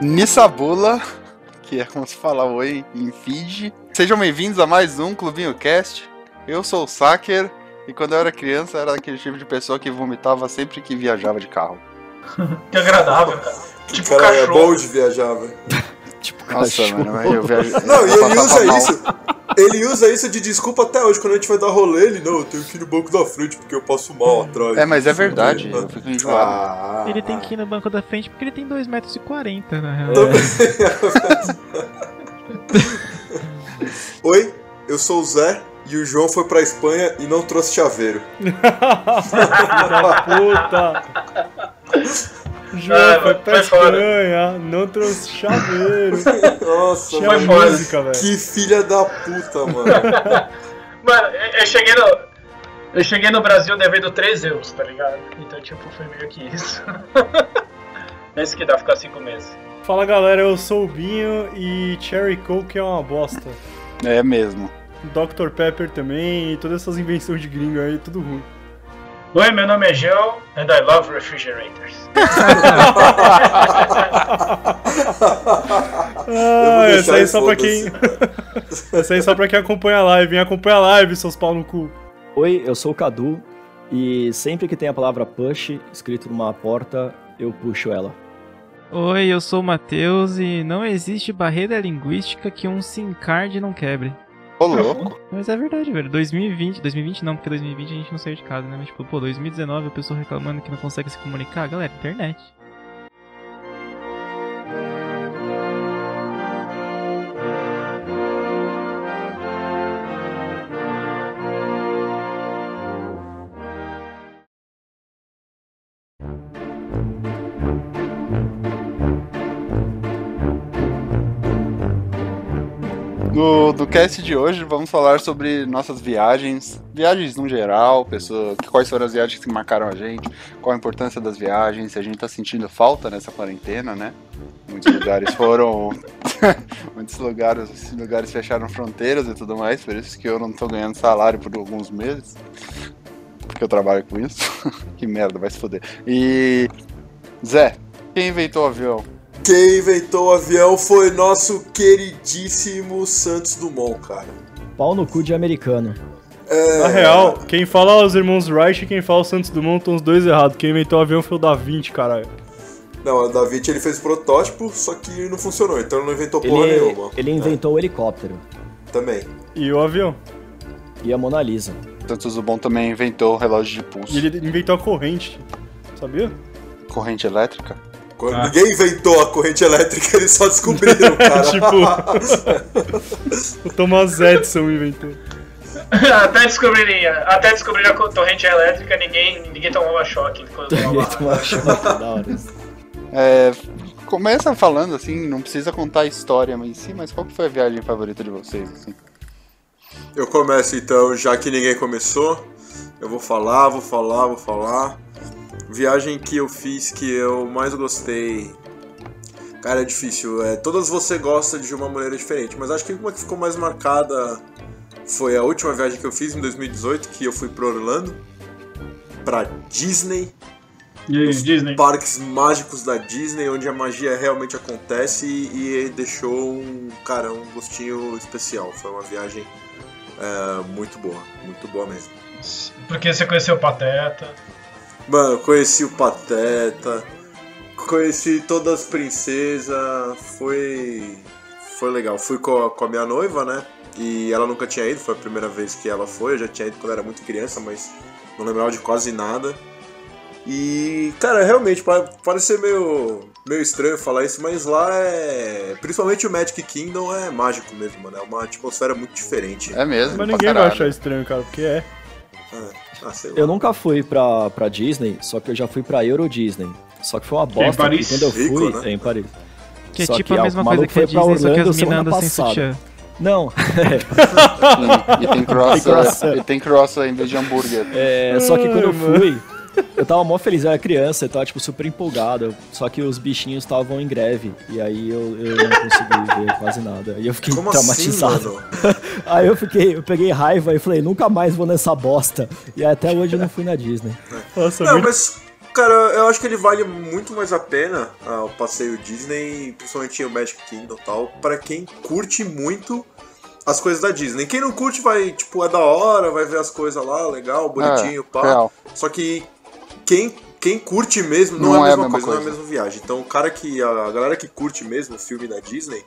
Nissabula, que é como se fala oi em Fiji. Sejam bem-vindos a mais um Clubinho Cast. Eu sou o Saker e quando eu era criança era aquele tipo de pessoa que vomitava sempre que viajava de carro. Que agradável, cara. Tipo Cara, é cachorro. bom de viajar, velho. Tipo, Nossa, cachorro. mano, eu viajo. Não, e ele usa mal. isso. Ele usa isso de desculpa até hoje. Quando a gente vai dar rolê, ele, não, eu tenho que ir no banco da frente porque eu passo mal atrás. É, mas é verdade, eu fico enjoado. Ah, Ele tem que ir no banco da frente porque ele tem 2,40 metros, na real. Oi, eu sou o Zé e o João foi pra Espanha e não trouxe chaveiro. da puta! João Ah, foi pra foi fora. Espanha, não trouxe chaveiro. Nossa, Tinha Foi fora. música, velho. que filha da puta, mano. Mano, eu eu cheguei no. Eu cheguei no Brasil devendo 3 euros, tá ligado? Então, tipo, foi meio que isso. é isso que dá ficar 5 meses. Fala galera, eu sou o Binho e Cherry Coke é uma bosta. É mesmo. Dr. Pepper também e todas essas invenções de gringo aí, tudo ruim. Oi, meu nome é João and I love refrigerators. Ah, essa deixar aí só pra quem. essa aí só pra quem acompanha a live, hein? Acompanha a live, seus pau no cu. Oi, eu sou o Cadu e sempre que tem a palavra push escrito numa porta, eu puxo ela. Oi, eu sou o Matheus e não existe barreira linguística que um SIM card não quebre. Ô, louco. Mas é verdade, velho. 2020, 2020 não, porque 2020 a gente não saiu de casa, né? Mas tipo, pô, 2019 a pessoa reclamando que não consegue se comunicar, galera, internet. No do cast de hoje vamos falar sobre nossas viagens, viagens no geral, pessoa, quais foram as viagens que marcaram a gente, qual a importância das viagens, se a gente tá sentindo falta nessa quarentena, né? Muitos lugares foram. Muitos lugares, lugares fecharam fronteiras e tudo mais, por isso que eu não tô ganhando salário por alguns meses. Porque eu trabalho com isso. que merda, vai se foder. E. Zé, quem inventou o avião? Quem inventou o avião foi nosso queridíssimo Santos Dumont, cara. Pau no cu de americano. É, Na real, quem fala os irmãos Wright e quem fala os Santos Dumont estão os dois errados. Quem inventou o avião foi o Da Vinci, caralho. Não, o Da Vinci ele fez o protótipo, só que não funcionou, então ele não inventou porra Ele, nenhuma. ele inventou o helicóptero É, também. E o avião. e a Mona Lisa. Santos Dumont também inventou o relógio de E pulso. ele inventou a corrente. Sabia? Corrente elétrica? Quando Ah. Ninguém inventou a corrente elétrica, eles só descobriram, cara. tipo. o Thomas Edison inventou. até descobrirem, até descobrir a corrente elétrica, ninguém, ninguém tomava choque Ninguém tomava. choque, da hora. É, começa falando assim, não precisa contar a história em si, mas qual que foi a viagem favorita de vocês? Assim? Eu começo então, já que ninguém começou. Eu vou falar, vou falar, vou falar. Viagem que eu fiz que eu mais gostei. Cara, é difícil. É, todas você gosta de uma maneira diferente, mas acho que uma que ficou mais marcada foi a última viagem que eu fiz em 2018, que eu fui pra Orlando, pra Disney, E aí, Disney? parques mágicos da Disney, onde a magia realmente acontece e, e deixou um, cara, um gostinho especial. Foi uma viagem é, muito boa, muito boa mesmo. Porque você conheceu o Pateta. Mano, conheci o Pateta, conheci todas as princesas, foi foi legal. Fui com a, com a minha noiva, né? E ela nunca tinha ido, foi a primeira vez que ela foi. Eu já tinha ido quando era muito criança, mas não lembrava de quase nada. E, cara, realmente, pa- parece ser meio, meio estranho falar isso, mas lá é. Principalmente o Magic Kingdom é mágico mesmo, mano. É uma atmosfera muito diferente. É mesmo? Mas pra ninguém vai achar estranho, cara, porque é. Ah, sei lá. Eu nunca fui pra, pra Disney, só que eu já fui pra Euro Disney. Só que foi uma bosta. Paris? porque Quando eu fui, Rico, né? é em Paris. Que é Só tipo que a a- mesma coisa que a Disney, só que Orlando as andam sem sutiã. Não, E, e tem croissant. e tem cross em vez de hambúrguer. é, só que quando eu fui, eu tava mó feliz, eu era criança, eu tava tipo super empolgado. Só que os bichinhos estavam em greve. E aí eu, eu não consegui ver quase nada. E eu fiquei Como assim, traumatizado. mano? aí eu fiquei, eu peguei raiva e falei, nunca mais vou nessa bosta. E até hoje eu não fui na Disney. Nossa, Não, muito... mas, Cara, eu acho que ele vale muito mais a pena ah, o passeio Disney, principalmente o Magic Kingdom e tal, pra quem curte muito as coisas da Disney. Quem não curte vai, tipo, é da hora, vai ver as coisas lá, legal, bonitinho, É, pá. real. Só que quem, quem curte mesmo não, é a mesma, coisa, não é a mesma viagem. Então o cara que. A galera que curte mesmo o filme da Disney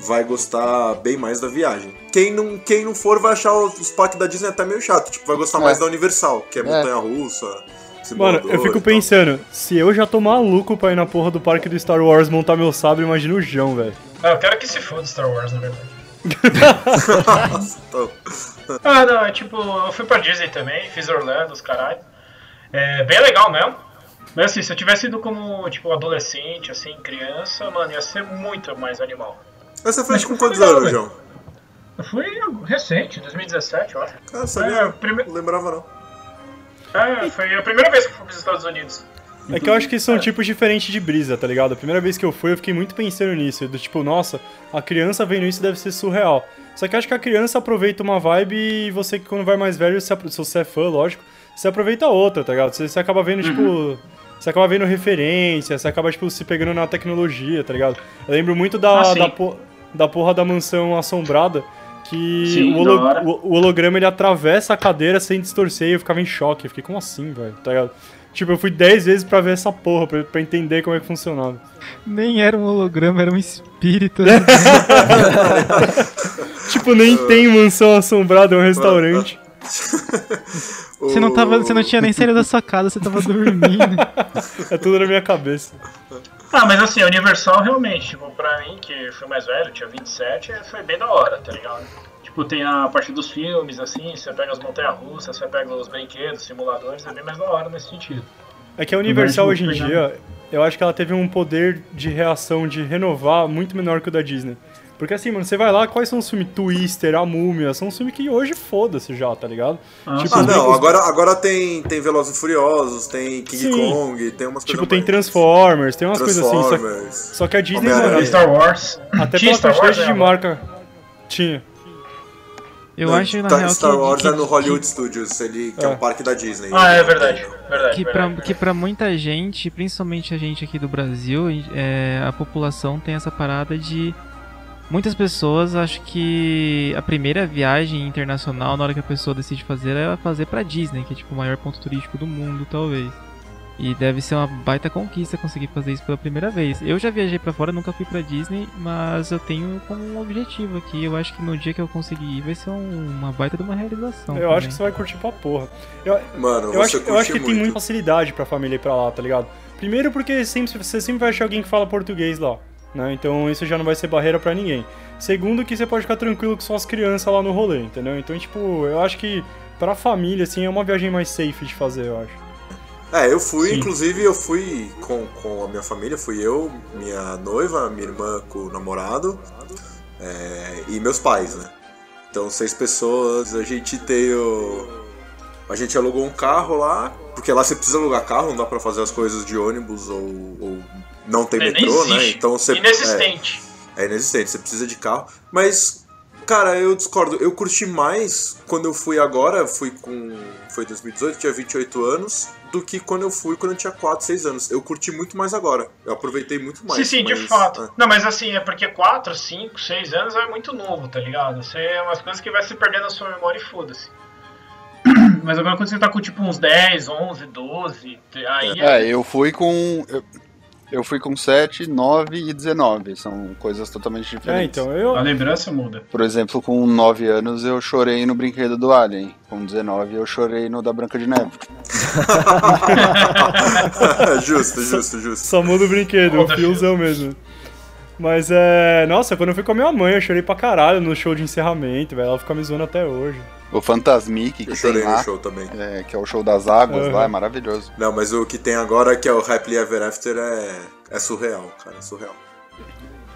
vai gostar bem mais da viagem. Quem não, quem não for vai achar os parques da Disney até meio chato. Tipo, vai gostar É. mais da Universal, que é, É. montanha russa. Mano, eu fico pensando, se eu já tô maluco pra ir na porra do parque do Star Wars montar meu sabre, imagina o João, velho. Ah, eu quero que se foda Star Wars, na verdade. Então, Ah, não, é tipo, eu fui pra Disney também, fiz Orlando, os caralho. É bem legal mesmo. Mas assim, se eu tivesse ido como, tipo, adolescente, assim, criança, mano, ia ser muito mais animal. Mas você foi com quantos anos, velho. João? Eu fui recente, 2017, eu acho. Cara, sabia? É, prime- Não lembrava não. É, foi a primeira vez que eu fui pros Estados Unidos. É que eu acho que são tipos diferentes de brisa, tá ligado? A primeira vez que eu fui, eu fiquei muito pensando nisso. Do tipo, nossa, a criança vendo isso deve ser surreal. Só que eu acho que a criança aproveita uma vibe e você, que quando vai mais velho, se você é fã, lógico, você aproveita outra, tá ligado? Você, você acaba vendo, tipo. Você acaba vendo referência, você acaba, tipo, se pegando na tecnologia, tá ligado? Eu lembro muito da, Ah, da, po- da porra da mansão assombrada. Que Sim, o, holo- o- o holograma ele atravessa a cadeira sem distorcer e eu ficava em choque. Eu fiquei, como assim, velho? Tá ligado? Tipo, eu fui 10 vezes pra ver essa porra, pra, pra entender como é que funcionava. Nem era um holograma, era um espírito. Tipo, nem tem mansão assombrada, é um restaurante. Você não, tava, você não tinha nem saído da sua casa, você tava dormindo. É tudo na minha cabeça. Ah, mas assim, a Universal realmente, tipo, pra mim, que fui mais velho, tinha 27, foi bem da hora, tá ligado? Tipo, tem a parte dos filmes, assim, você pega as montanhas-russas, você pega os brinquedos, simuladores, é bem mais da hora nesse sentido. É que a Universal hoje em dia, eu acho que ela teve um poder de reação, de renovar, muito menor que o da Disney. Porque assim, mano, você vai lá, quais são os filmes? Twister, A Múmia, são os filmes que hoje foda-se já, tá ligado? Ah, Tipo, Ah, não, os- agora, agora tem, tem Velozes e Furiosos, tem King Sim. Kong, tem umas coisas Tipo, tem mais- Transformers, tem umas coisas assim. Só, Transformers. só que a Disney, mano, Star Wars. até Tinha pela Star quantidade Wars, de né, marca. Tinha. Eu Não, acho, na tá- real, Star que, Wars que, é no Hollywood Studios, ele, que é. É. um parque da Disney. Ah, é verdade, verdade. que, pra, verdade. que pra muita gente, principalmente a gente aqui do Brasil, é, a população tem essa parada de. Muitas pessoas acham que a primeira viagem internacional, na hora que a pessoa decide fazer, é fazer pra Disney, que é tipo o maior ponto turístico do mundo, talvez. E deve ser uma baita conquista conseguir fazer isso pela primeira vez. Eu já viajei pra fora, nunca fui pra Disney, mas eu tenho como um objetivo aqui. Eu acho que no dia que eu conseguir ir vai ser um- uma baita de uma realização. Eu acho também. que você vai curtir pra porra. Eu, Mano, eu, acho, eu acho que curte tem muito. muita facilidade pra família ir pra lá, tá ligado? Primeiro porque sempre, você sempre vai achar alguém que fala português lá, né? Então isso já não vai ser barreira pra ninguém. Segundo que você pode ficar tranquilo com suas crianças lá no rolê, entendeu? Então, tipo, eu acho que pra família, assim, é uma viagem mais safe de fazer, eu acho. É, eu fui, Sim. inclusive eu fui com, com a minha família, fui eu, minha noiva, minha irmã com o namorado é, e meus pais, né? Então, seis pessoas, a gente tem o... A gente alugou um carro lá, porque lá você precisa alugar carro, não dá pra fazer as coisas de ônibus ou, ou não tem É, metrô, né? Então você... é, Inexistente. é inexistente, você precisa de carro. Mas, cara, eu discordo. Eu curti mais quando eu fui agora, fui com. Foi 2018, tinha 28 anos, do que quando eu fui quando eu tinha 4, 6 anos. Eu curti muito mais agora. Eu aproveitei muito mais. sim, sim, de mas, fato. é. Não, mas assim, é porque 4, 5, 6 anos é muito novo, tá ligado? Você é umas coisas que vai se perdendo na sua memória e foda-se. Mas agora quando você tá com tipo uns 10, 11, 12, aí É, eu fui com. Eu, fui com 7, 9 e 19. São coisas totalmente diferentes. É, então, eu... a lembrança muda. Por exemplo, com 9 anos eu chorei no brinquedo do Alien. Com 19 eu chorei no da Branca de Neve. justo, justo, justo. Só muda o brinquedo, o fiozão mesmo. Mas é. Nossa, quando eu fui com a minha mãe, eu chorei pra caralho no show de encerramento, velho. Ela fica me zoando até hoje. O Fantasmic que Eu tem chorei no show também. é, que é o show das águas Uhum. lá, é maravilhoso. Não, mas o que tem agora, que é o Happily Ever After, é, é surreal, cara. É surreal.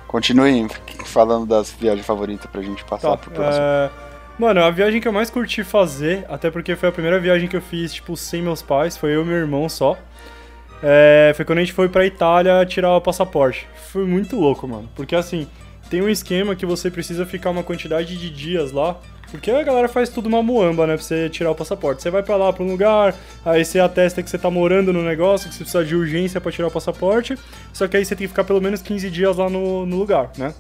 Continuem falando das viagens favoritas pra gente passar Tá, pro próximo. é... Mano, a viagem que eu mais curti fazer, até porque foi a primeira viagem que eu fiz, tipo, sem meus pais, foi eu e meu irmão só. É, foi quando a gente foi pra Itália tirar o passaporte. Foi muito louco, mano. Porque assim, tem um esquema que você precisa ficar uma quantidade de dias lá. Porque a galera faz tudo uma muamba, né? Pra você tirar o passaporte. Você vai pra lá, pra um lugar, aí você atesta que você tá morando no negócio, que você precisa de urgência pra tirar o passaporte. Só que aí você tem que ficar pelo menos 15 dias lá no, no lugar, né?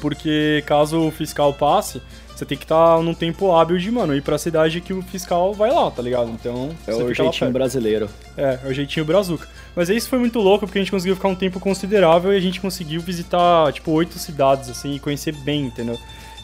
Porque caso o fiscal passe, você tem que estar tá num tempo hábil de, mano, ir pra cidade que o fiscal vai lá, tá ligado? Então. É o jeitinho brasileiro. É, é o jeitinho brazuca. Mas isso foi muito louco, porque a gente conseguiu ficar um tempo considerável e a gente conseguiu visitar, tipo, oito cidades, assim, e conhecer bem, entendeu?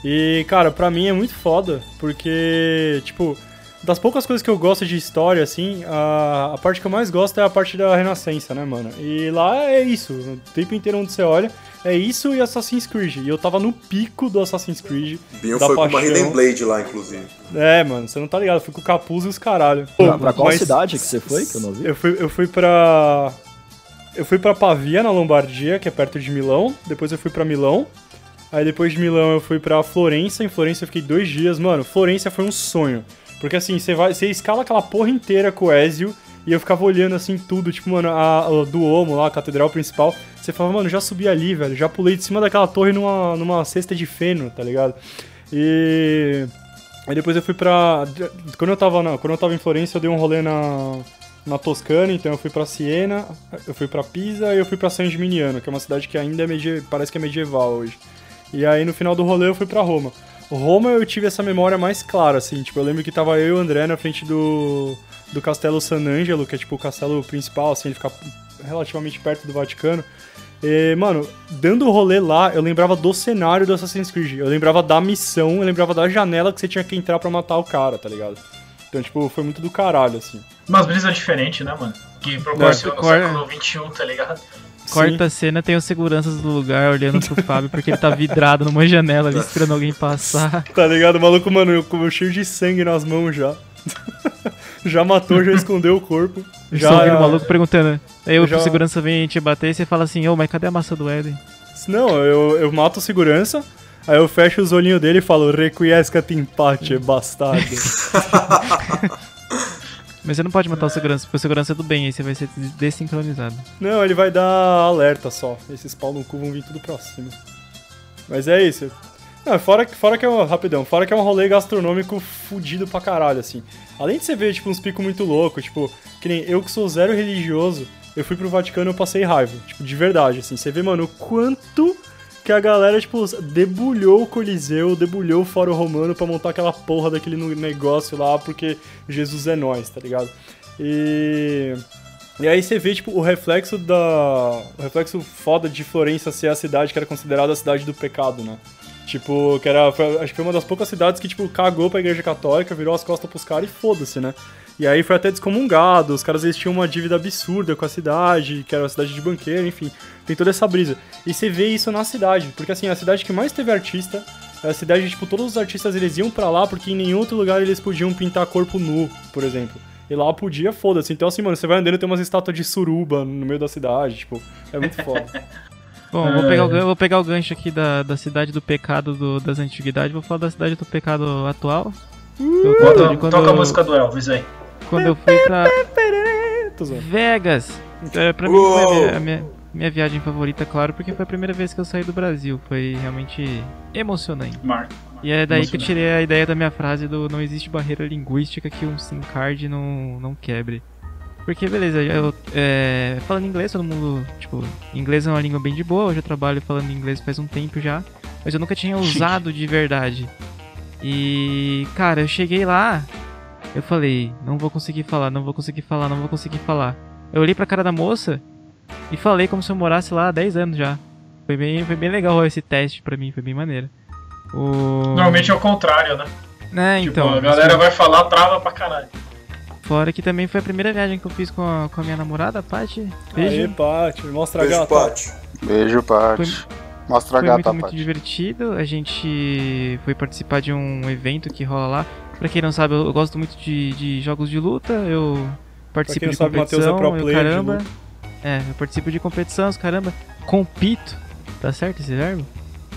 E, cara, pra mim é muito foda, porque, tipo, das poucas coisas que eu gosto de história, assim, a, a parte que eu mais gosto é a parte da Renascença, né, mano? E lá é isso, o tempo inteiro onde você olha, é isso e Assassin's Creed. E eu tava no pico do Assassin's Creed. Binho da foi com uma paixão. Hidden Blade lá, inclusive. É, mano, você não tá ligado, eu fui com o capuz e os caralho. Pra, pra qual Mas- cidade que você foi, que eu não vi? Eu fui, eu fui pra. Eu fui pra Pavia, na Lombardia, que é perto de Milão. Depois eu fui pra Milão. Aí depois de Milão eu fui pra Florença. Em Florença eu fiquei dois dias. Mano, Florença foi um sonho. Porque assim, você vai. Você escala aquela porra inteira com o Ezio. E eu ficava olhando assim tudo, tipo, mano, a, a Duomo lá, a catedral principal. Você falava, mano, já subi ali, velho. Já pulei de cima daquela torre numa, numa cesta de feno, tá ligado? E. Aí depois eu fui pra. Quando eu tava, quando eu tava em Florença, eu dei um rolê na, na Toscana, então eu fui pra Siena, eu fui pra Pisa e eu fui pra San Gimignano, que é uma cidade que ainda é medie... parece que é medieval hoje. E aí no final do rolê eu fui pra Roma. Roma eu tive essa memória mais clara, assim, tipo, eu lembro que tava eu e o André na frente do, do Castelo San Angelo, que é tipo o castelo principal, assim, ele fica relativamente perto do Vaticano. E, mano, dando o rolê lá, eu lembrava do cenário do Assassin's Creed. Eu lembrava da missão, eu lembrava da janela que você tinha que entrar pra matar o cara, tá ligado? Então, tipo, foi muito do caralho, assim. Umas brisas diferentes, né, mano? Que proporciona o Cor- século XXI, tá ligado? Quarta cena tem os seguranças do lugar olhando pro Fábio porque ele tá vidrado numa janela ali esperando alguém passar. Tá ligado? O maluco, mano, eu, eu cheio de sangue nas mãos já. já matou, já escondeu o corpo. Já Já ouvindo o maluco perguntando. Aí o já- segurança vem te bater e você fala assim, ô, mas cadê a maçã do Éden? Não, eu, eu mato o segurança, aí eu fecho os olhinhos dele e falo, requiescat in pace, bastardo. Mas você não pode matar o segurança, porque o segurança é do bem, aí você vai ser des- desincronizado. Não, ele vai dar alerta só. Esses pau no cu vão vir tudo pra cima. Mas é isso. Não, fora, fora que é um. Rapidão, fora que é um rolê gastronômico fudido pra caralho, assim. Além de você ver, tipo, uns picos muito loucos, tipo, que nem eu que sou zero religioso, eu fui pro Vaticano e eu passei raiva. Tipo, de verdade, assim. Você vê, mano, quanto que a galera, tipo, debulhou o Coliseu, debulhou o Fórum Romano pra montar aquela porra daquele negócio lá, porque Jesus é nós, tá ligado? E. E aí você vê, tipo, o reflexo da. O reflexo foda de Florença ser a cidade que era considerada a cidade do pecado, né? Tipo, que era. foi- acho que foi uma das poucas cidades que, tipo, cagou pra igreja católica, virou as costas pros caras e foda-se, né? E aí foi até descomungado, os caras eles tinham uma dívida absurda com a cidade, que era uma cidade de banqueiro, enfim. Tem toda essa brisa. E você vê isso na cidade, porque assim, a cidade que mais teve artista, é a cidade, tipo, todos os artistas eles iam pra lá porque em nenhum outro lugar eles podiam pintar corpo nu, por exemplo. E lá podia, foda-se. Então, assim, mano, você vai andando e tem umas estátuas de suruba no meio da cidade, tipo, é muito foda. Bom, eu vou pegar, o, eu vou pegar o gancho aqui da, da cidade do pecado do- das antiguidades, vou falar da cidade do pecado atual. Eu conto de quando, toca a música do Elvis aí. quando eu fui pra. Vegas. É, pra mim foi a minha, a minha, viagem favorita, claro, porque foi a primeira vez que eu saí do Brasil. Foi realmente emocionante. Marco. E é daí que eu tirei a ideia da minha frase do não existe barreira linguística que um SIM card não, não quebre. Porque, beleza, eu é, falando inglês, todo mundo, tipo, inglês é uma língua bem de boa, eu já trabalho falando inglês faz um tempo já, mas eu nunca tinha usado de verdade. E, cara, eu cheguei lá, eu falei, não vou conseguir falar, não vou conseguir falar, não vou conseguir falar. Eu olhei pra cara da moça e falei como se eu morasse lá há 10 anos já. Foi bem, foi bem legal esse teste pra mim, foi bem maneiro. O... Normalmente é o contrário, né? Né, Tipo, então. a galera vai falar, trava pra caralho. Fora que também foi a primeira viagem que eu fiz com a, com a minha namorada, a Paty. Aí, Beijo. Paty, mostra a Beijo, gata. Paty. Beijo, Paty. Mostra a Foi gata, muito, muito Paty. divertido. A gente foi participar de um evento que rola lá. Pra quem não sabe, eu, gosto muito de, de jogos de luta. Eu participo quem não de sabe, Matheus é competição. pro eu, player de caramba. luta. É, eu participo de competição, os caramba. Compito. Tá certo esse verbo?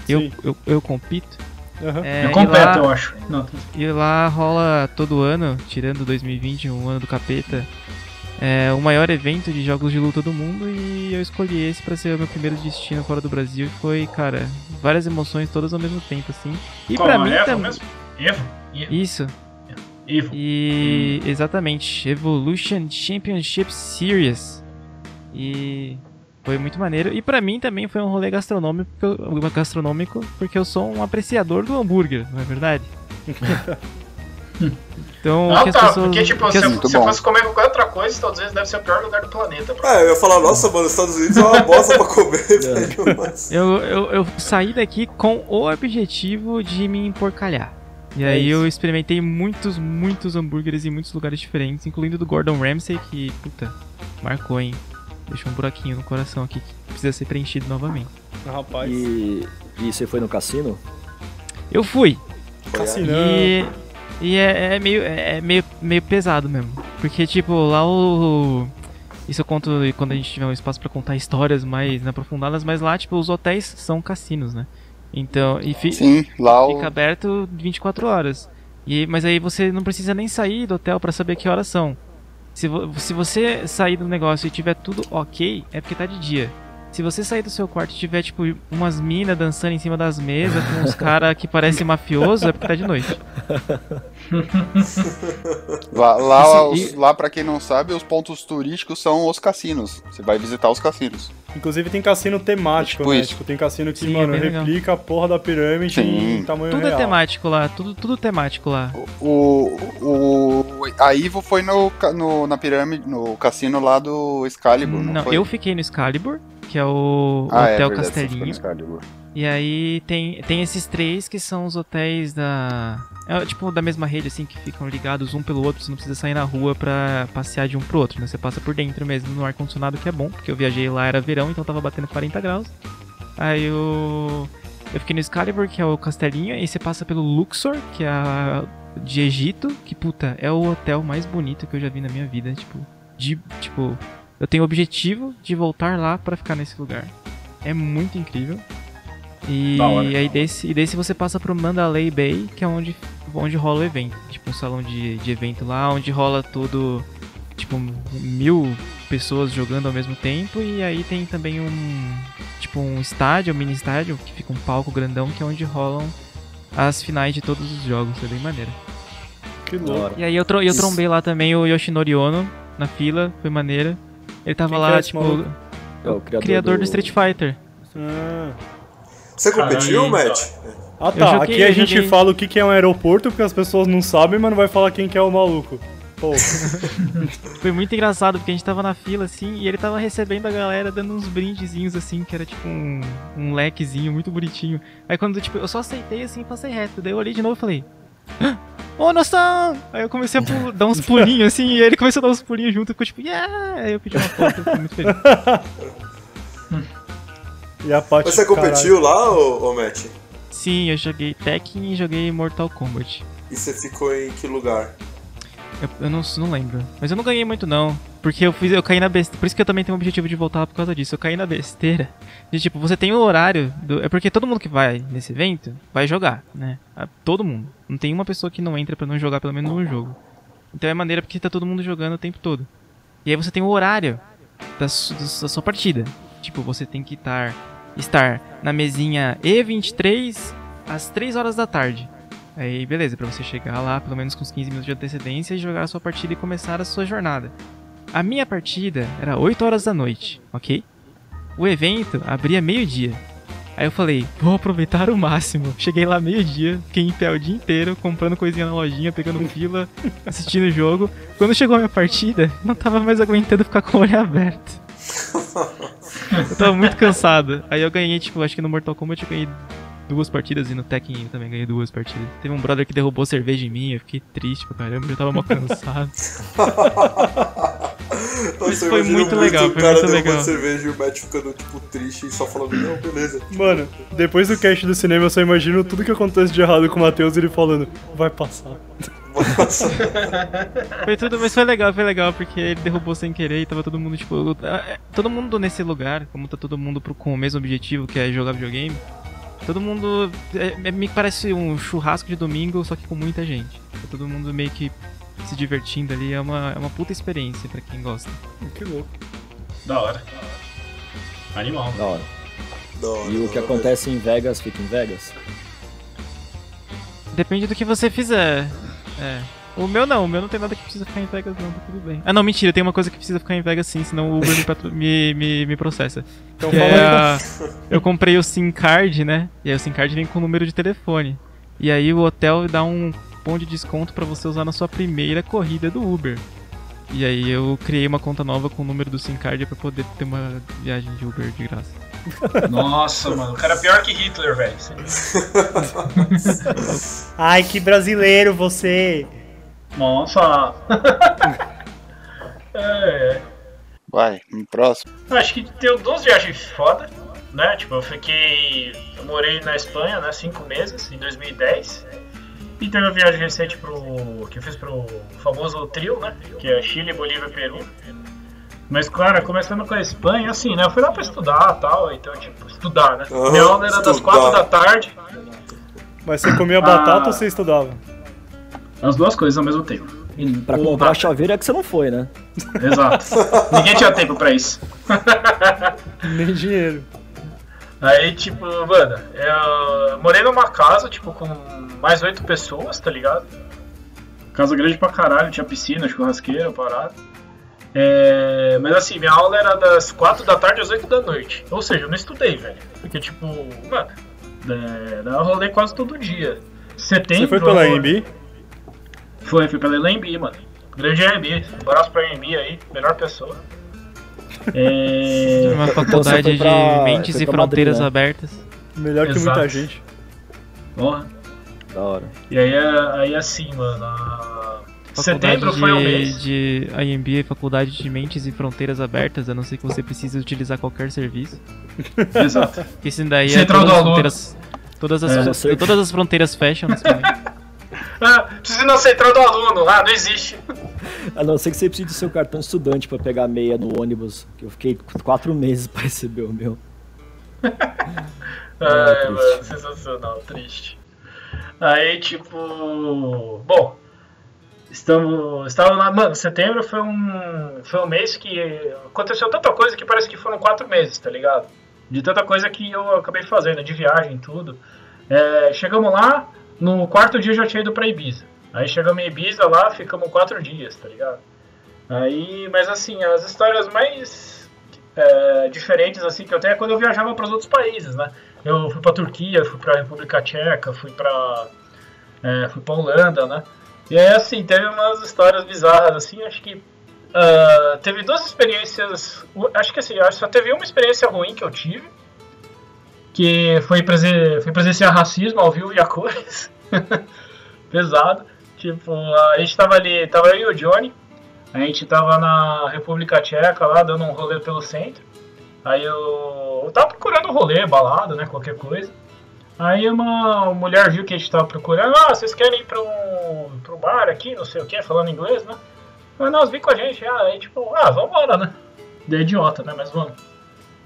Eu, Sim. eu, eu compito. Aham. É, eu completo, lá- eu acho. Não, E lá rola todo ano, tirando 2020, um ano do capeta, é o maior evento de jogos de luta do mundo e eu escolhi esse pra ser o meu primeiro destino fora do Brasil. E foi, cara, várias emoções todas ao mesmo tempo, assim. E é mim Evo também. mesmo? Evo? Evo. Isso. Evo. E exatamente, Evolution Championship Series. E foi muito maneiro. E pra mim também foi um rolê gastronômico, gastronômico porque eu sou um apreciador do hambúrguer, não é verdade? então, o Ah, que as tá, pessoas porque tipo, que se eu, se eu fosse comer qualquer outra coisa, Estados Unidos deve ser o pior lugar do planeta. pra- É, eu ia falar, nossa, mano, os Estados Unidos é uma bosta pra comer, velho. Mas... eu, eu, eu saí daqui com o objetivo de me emporcalhar. E aí eu experimentei muitos, muitos hambúrgueres em muitos lugares diferentes, incluindo do Gordon Ramsay, que, puta, marcou, hein? Deixou um buraquinho no coração aqui que precisa ser preenchido novamente. Rapaz. E, e você foi no cassino? Eu fui. Cassinão. E, e é, é meio, é meio, meio pesado mesmo. Porque, tipo, lá o. Isso eu conto quando a gente tiver um espaço pra contar histórias mais aprofundadas, mas lá, tipo, os hotéis são cassinos, né? Então, e fi- Sim, lá o. fica aberto 24 horas. E, mas aí você não precisa nem sair do hotel pra saber que horas são. Se, vo- se você sair do negócio e tiver tudo ok, é porque tá de dia. Se você sair do seu quarto e tiver, tipo, umas minas dançando em cima das mesas com uns caras que parecem mafioso, é porque tá de noite. Lá, lá, os- lá, pra quem não sabe, os pontos turísticos são os cassinos. Você vai visitar os cassinos. Inclusive tem cassino temático, Tipo né? isso. Tipo, tem cassino que, Sim, é mano, legal. replica a porra da pirâmide Sim. em tamanho Tudo é real. temático lá, tudo, tudo temático lá. O, o, a Ivo foi no, no, na pirâmide, no cassino lá do Excalibur, não, Não, foi? eu fiquei no Excalibur, que é o ah, é Hotel verdade, você ficou no Castelinho. Excalibur. E aí tem, tem esses três que são os hotéis da. É tipo da mesma rede, assim, que ficam ligados um pelo outro, você não precisa sair na rua pra passear de um pro outro, né? Você passa por dentro mesmo no ar-condicionado, que é bom, porque eu viajei lá, era verão, então tava batendo 40 graus. Aí eu. Eu fiquei no Excalibur, que é o castelinho, e você passa pelo Luxor, que é a de Egito, que puta, é o hotel mais bonito que eu já vi na minha vida, tipo, de, tipo, eu tenho o objetivo de voltar lá pra ficar nesse lugar. É muito incrível. E aí desse, e desse você passa pro Mandalay Bay, que é onde, onde rola o evento. Tipo um salão de, de evento lá, onde rola tudo, tipo, mil pessoas jogando ao mesmo tempo. E aí tem também um, tipo um estádio, um mini estádio, que fica um palco grandão, que é onde rolam as finais de todos os jogos. É bem maneiro. Que louco. E aí eu, tro eu trombei lá também o Yoshinori Ono, na fila, foi maneiro. Ele tava Quem que lá, é tipo? É o criador, criador do Street Fighter. Ah. Você competiu, Caralho. Matt? Ah tá, joguei- aqui a gente joguei- fala o que que é um aeroporto, porque as pessoas não sabem, mas não vai falar quem que é o maluco. Pô, Foi muito engraçado, porque a gente tava na fila, assim, e ele tava recebendo a galera, dando uns brindezinhos, assim, que era tipo um, um lequezinho muito bonitinho. Aí quando, tipo, eu só aceitei, assim, e passei reto. Daí eu olhei de novo e falei... "Ah, Ô, noção! Aí eu comecei a dar uns pulinhos, assim, e ele começou a dar uns pulinhos junto, ficou tipo, yeah! Aí eu pedi uma foto, eu fiquei muito feliz. e a parte Mas você competiu lá, ô, ô Matt? Sim, eu joguei Tekken e joguei Mortal Kombat. E você ficou em que lugar? Eu, eu não, não lembro. Mas eu não ganhei muito, não. Porque eu fiz, eu caí na besteira. Por isso que eu também tenho o objetivo de voltar lá por causa disso. Eu caí na besteira. De tipo, você tem o horário. Do, é porque todo mundo que vai nesse evento vai jogar, né? Todo mundo. Não tem uma pessoa que não entra pra não jogar pelo menos um jogo. Então é maneira porque tá todo mundo jogando o tempo todo. E aí você tem o horário da, su- da sua partida. Tipo, você tem que estar, estar na mesinha E23 às 3 horas da tarde. Aí, beleza, pra você chegar lá pelo menos com uns 15 minutos de antecedência e jogar a sua partida e começar a sua jornada. A minha partida era 8 horas da noite, ok? O evento abria meio-dia. Aí eu falei, vou aproveitar o máximo. Cheguei lá meio-dia, fiquei em pé o dia inteiro, comprando coisinha na lojinha, pegando fila, assistindo o jogo. Quando chegou a minha partida, não tava mais aguentando ficar com o olho aberto. Eu tava muito cansado. Aí eu ganhei, tipo, acho que no Mortal Kombat eu ganhei duas partidas e no Tekken eu também ganhei duas partidas. Teve um brother que derrubou cerveja em mim, eu fiquei triste pra caramba, eu tava mal cansado. Nossa, Isso foi muito legal, O foi cara muito derrubando legal. cerveja e o Matt ficando, tipo, triste e só falando, não, beleza. Mano, depois do cast do cinema eu só imagino tudo que acontece de errado com o Matheus e ele falando, vai passar. Foi tudo, mas foi legal, foi legal, porque ele derrubou sem querer e tava todo mundo, tipo. é, Todo mundo nesse lugar, como tá todo mundo pro- com o mesmo objetivo, que é jogar videogame. Todo mundo. é- é- me parece um churrasco de domingo, só que com muita gente. Tá todo mundo meio que se divertindo ali. É uma, é uma puta experiência pra quem gosta. Que louco. Da hora. Animal. Da hora. Da hora, E o que hora. acontece em Vegas fica em Vegas? Depende do que você fizer. É. O meu não, o meu não tem nada que precisa ficar em Vegas, não, tá tudo bem. Ah, não, mentira, tem uma coisa que precisa ficar em Vegas sim, senão o Uber me, patro- me, me, me processa. Então Que fala é aí. a- Eu comprei o SIM card, né? E aí o SIM card vem com o número de telefone. E aí o hotel dá um ponto de desconto pra você usar na sua primeira corrida do Uber. E aí eu criei uma conta nova com o número do SIM card pra poder ter uma viagem de Uber de graça. Nossa, mano. O cara é pior que Hitler, velho. Ai, que brasileiro você! Nossa. é. Vai, no próximo. Acho que deu duas viagens foda, né? Tipo, eu fiquei. Eu morei na Espanha, né? Cinco meses, em 2010. E teve uma viagem recente pro. que eu fiz pro famoso trio, né? Que é Chile, Bolívia e Peru. Mas, cara, começando com a Espanha, assim, né? Eu fui lá pra estudar e tal, então, tipo, estudar, né? Aham, Minha aula era das quatro da tarde, Mas você comia batata Ah. ou você estudava? as duas coisas ao mesmo tempo. E- Pra Porra, comprar chaveiro é que você não foi, né? Exato. Ninguém tinha tempo pra isso. Nem dinheiro. Aí, tipo, mano, eu morei numa casa, tipo, com mais oito pessoas, tá ligado? Casa grande pra caralho, tinha piscina, churrasqueira, parada. É, mas assim, minha aula era das quatro da tarde às oito da noite. Ou seja, eu não estudei, velho. Porque, tipo, mano, é, eu rolei quase todo dia. Setembro. Você foi pela AMB? Foi, fui pela LMB, mano. Grande LMB. Um abraço pra LMB aí, melhor pessoa. É. Uma faculdade pra- de mentes e fronteiras Madrid, né? abertas. Melhor que Exato. muita gente. Porra. Da hora. E aí, aí assim, mano. a- Setembro Faculdade foi um de, mês. de IMB, Faculdade de Mentes e Fronteiras Abertas, a não ser que você precise utilizar qualquer serviço. Exato. Porque isso daí é Central todas do as aluno. fronteiras. Todas as, É, todas as fronteiras fecham nesse momento. Ah, precisa central do aluno. Ah, não existe. A não ser que você precise do seu cartão estudante pra pegar meia no ônibus. Que eu fiquei quatro meses pra receber o meu. Ai, triste. mano, sensacional, triste. Aí, tipo. Bom. Estamos. Estava lá. Mano, setembro foi um. Foi um mês que aconteceu tanta coisa que parece que foram quatro meses, tá ligado? De tanta coisa que eu acabei fazendo, de viagem tudo. É, chegamos lá, no quarto dia eu já tinha ido pra Ibiza. Aí chegamos em Ibiza lá, ficamos quatro dias, tá ligado? Aí, mas assim, as histórias mais é, diferentes assim que eu tenho é quando eu viajava para os outros países, né? Eu fui pra Turquia, fui pra República Tcheca, fui pra, é, fui pra Holanda, né? E aí, assim, teve umas histórias bizarras, assim, acho que ah, teve duas experiências, acho que assim, acho só teve uma experiência ruim que eu tive, que foi, presen foi presenciar racismo ao vivo e a cores, pesado, tipo, a gente tava ali, tava eu e o Johnny, a gente tava na República Tcheca lá, dando um rolê pelo centro, Aí eu, eu tava procurando um rolê, balada, né? Qualquer coisa. Aí uma mulher viu que a gente tava procurando, ah, vocês querem ir pro, pro bar aqui, não sei o que, falando inglês, né? Mas nós vim com a gente, ah, aí tipo, ah, vambora, né? De idiota, né? Mas vamos.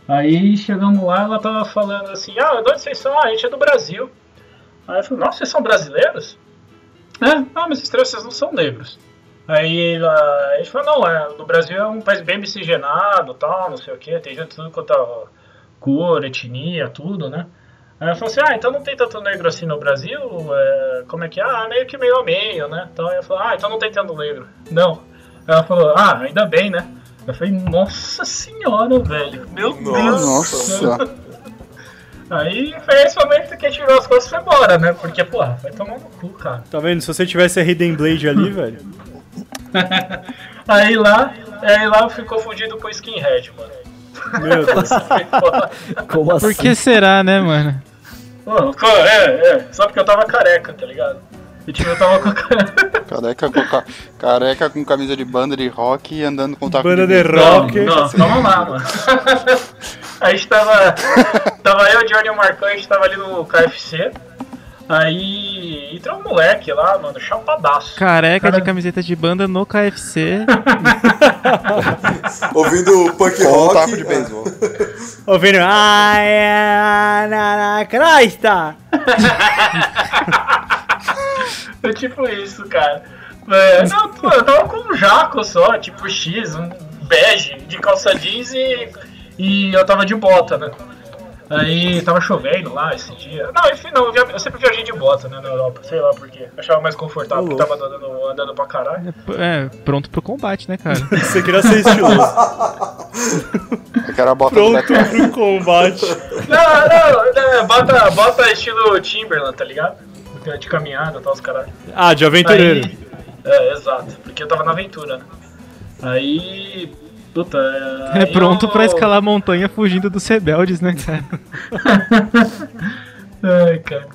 Aí chegamos lá, ela tava falando assim, ah, de onde vocês são? Ah, a gente é do Brasil. Aí eu falei, nossa, vocês são brasileiros? É, ah, mas estranho, vocês não são negros. Aí ela, a gente falou, não, é, no Brasil é um país bem miscigenado, tal, não sei o que, tem gente de tudo quanto é cor, etnia, tudo, né? Aí ela falou assim, ah, então não tem tanto negro assim no Brasil? É, como é que é? Ah, meio que meio a meio, né? Então eu falei, ah, então não tem tanto negro. Não. Ela falou, ah, ainda bem, né? Eu falei, nossa senhora, velho. Meu Deus do céu. Nossa. Aí foi esse momento que a gente virou as coisas e foi embora, né? Porque, porra, vai tomar no cu, cara. Tá vendo? Se você tivesse a Hidden Blade ali, velho. Aí lá, aí lá eu fui confundido com skinhead, mano. Meu Deus. Foi foda. Como assim? Por que será, né, mano? Mano, é, é, só porque eu tava careca, tá ligado? E tipo, eu tava com a careca. Careca com, ca- careca com camisa de banda de rock e andando com taco Banda de vidro. rock. Não, não, vamos lá, mano. A gente tava. Tava eu, o Johnny e o Marcão, a gente tava ali no KFC. Aí entrou um moleque lá, mano, chapadaço. Careca Cara- de camiseta de banda no KFC. Ouvindo punk Com um rock. taco de beisebol. Ouvindo. Ai, na, na Crista! É tipo isso, cara. É, não, pô, eu tava com um jaco só, tipo X, um bege de calça jeans e, e eu tava de bota, né? Aí tava chovendo lá esse dia. Não, enfim, não, eu, via- eu sempre viajei de bota, né, na Europa, sei lá por quê. Achava mais confortável, porque tava andando, andando pra caralho. É, pronto pro combate, né, cara? Você queria ser estiloso. Eu quero a bota Pronto pro combate. Não, não, não, bota, bota estilo Timberland, tá ligado? De caminhada e tal, os caras. Ah, de aventureiro. Aí, é, exato, porque eu tava na aventura, né? Aí. Puta, É pronto eu- pra escalar a montanha fugindo dos rebeldes, né, cara? Ai, cara.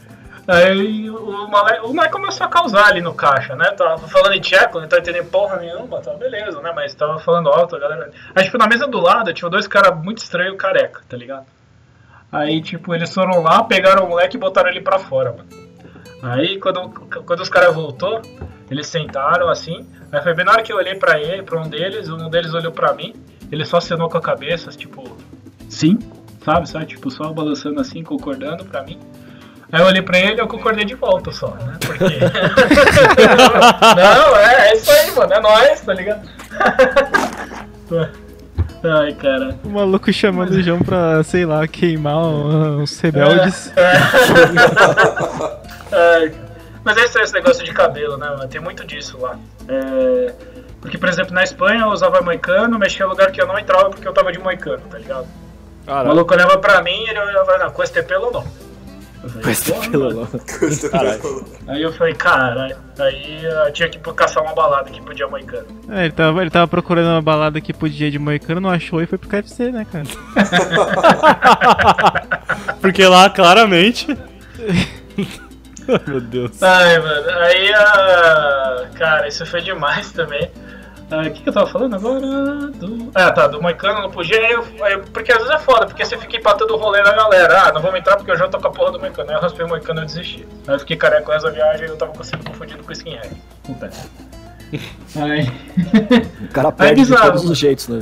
Aí o moleque, o moleque começou a causar ali no caixa, né? Tava falando em tcheco, não tá entendendo porra nenhuma, tá beleza, né? Mas tava falando alto, a galera. Aí, tipo, na mesa do lado tinha dois caras muito estranhos careca, tá ligado? Aí, tipo, eles foram lá, pegaram o moleque e botaram ele pra fora, mano. Aí, quando, quando os caras voltou, eles sentaram assim. Aí foi bem na hora que eu olhei pra ele, pra um deles, um deles olhou pra mim, ele só acenou com a cabeça, tipo, sim, sabe? Sabe? Tipo, só balançando assim, concordando pra mim. Aí eu olhei pra ele e eu concordei de volta só, né? Porque. Não, é, é isso aí, mano, é nóis, tá ligado? Ai, cara. O maluco chamando o João pra, sei lá, queimar os rebeldes. É, mas é isso aí, esse negócio de cabelo, né, mano? Tem muito disso lá. É, porque, por exemplo, na Espanha eu usava moicano, mas tinha lugar que eu não entrava porque eu tava de moicano, tá ligado? O Caralho. maluco olhava pra mim e ele olhava, não, com esse pelo não. Aí eu falei, caralho. Aí eu tinha que caçar uma balada que podia moicano. É, ele tava, ele tava procurando uma balada que podia de moicano, não achou e foi pro KFC, né, cara? Porque lá, claramente. Meu Deus. Ai, mano, aí a. Cara, isso foi demais também. Ah, O que, que eu tava falando agora? Do... Ah, tá, do Moicano não podia. Aí eu, aí porque às vezes é foda, porque você fica empatando o rolê na galera. Ah, não vamos entrar porque eu já tô com a porra do Moicano. Aí eu raspei o Moicano e eu desisti. Aí eu fiquei careca com essa viagem e eu tava sendo confundido com skinhead. Acontece. Aí. O cara perde de bizarro. todos os jeitos, né?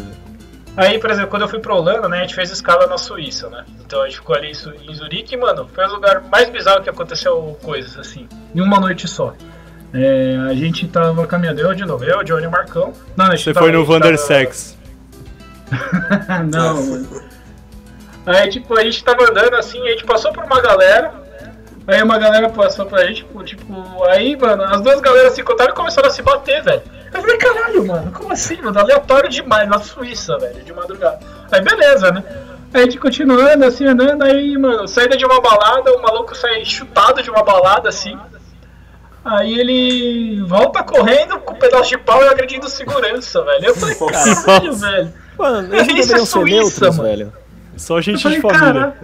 Aí, por exemplo, quando eu fui pra Holanda, né, a gente fez escala na Suíça, né? Então a gente ficou ali em Zurique e, mano, foi o lugar mais bizarro que aconteceu coisas, assim, em uma noite só. É, a gente tava caminhando, eu de novo, eu, o Johnny Marcão. Não, a gente Você tava- foi no gente tava- Vandersex. Não, mano. Aí, tipo, a gente tava andando assim, a gente passou por uma galera. Aí uma galera passou pra gente, tipo, tipo, aí, mano, as duas galeras se encontraram e começaram a se bater, velho. Eu falei, caralho, mano, como assim, mano? Aleatório demais, na Suíça, velho, de madrugada. Aí, beleza, né? Aí a gente continuando, assim, andando, aí, mano, saída de uma balada, o maluco sai chutado de uma balada, assim. Aí ele volta correndo com um pedaço de pau e agredindo segurança, velho. Eu falei, caralho, velho. Mano, eles é deveriam ser Suíça, neutros, mano. velho. Só gente falei, de família. cara,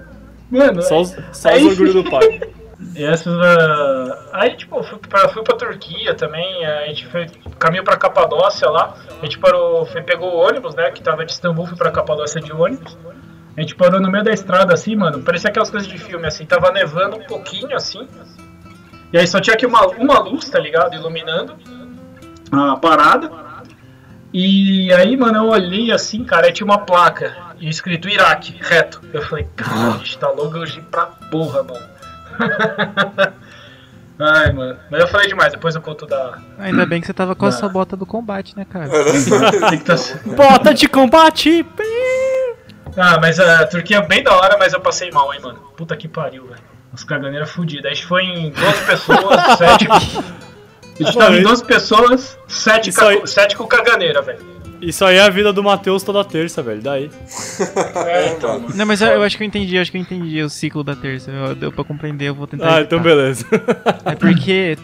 mano, Só os, só aí- os orgulho do pai. E essas. ah, aí, tipo, fui pra, fui pra Turquia também. A gente foi caminho pra Capadócia lá. A gente parou, foi, pegou o ônibus, né? Que tava de Istambul, fui pra Capadócia de ônibus. A gente parou no meio da estrada assim, mano. Parecia aquelas coisas de filme, assim. Tava nevando um pouquinho assim. E aí só tinha aqui uma, uma luz, tá ligado? Iluminando a parada. E aí, mano, eu olhei assim, cara, aí tinha uma placa e escrito Iraque, reto. Eu falei, cara, a gente tá logo hoje pra porra, mano. Ai, mano. Mas eu falei demais, depois eu conto da. Ainda bem que você tava com Não. essa bota do combate, né, cara? Tá- Bota de combate! Ah, mas a Turquia é bem da hora, mas eu passei mal, hein, mano. Puta que pariu, velho. Os caganeiras fudidas. A gente foi em 12 pessoas, 7. A gente tava em 12 pessoas, 7, Isso aí. ca... 7 com caganeira, velho. Isso aí é a vida do Matheus toda terça, velho. Daí. É, então. Não, mas eu, eu acho que eu entendi, eu acho que eu entendi o ciclo da terça. Eu, deu pra compreender, eu vou tentar. Ah, evitar. então beleza. É porque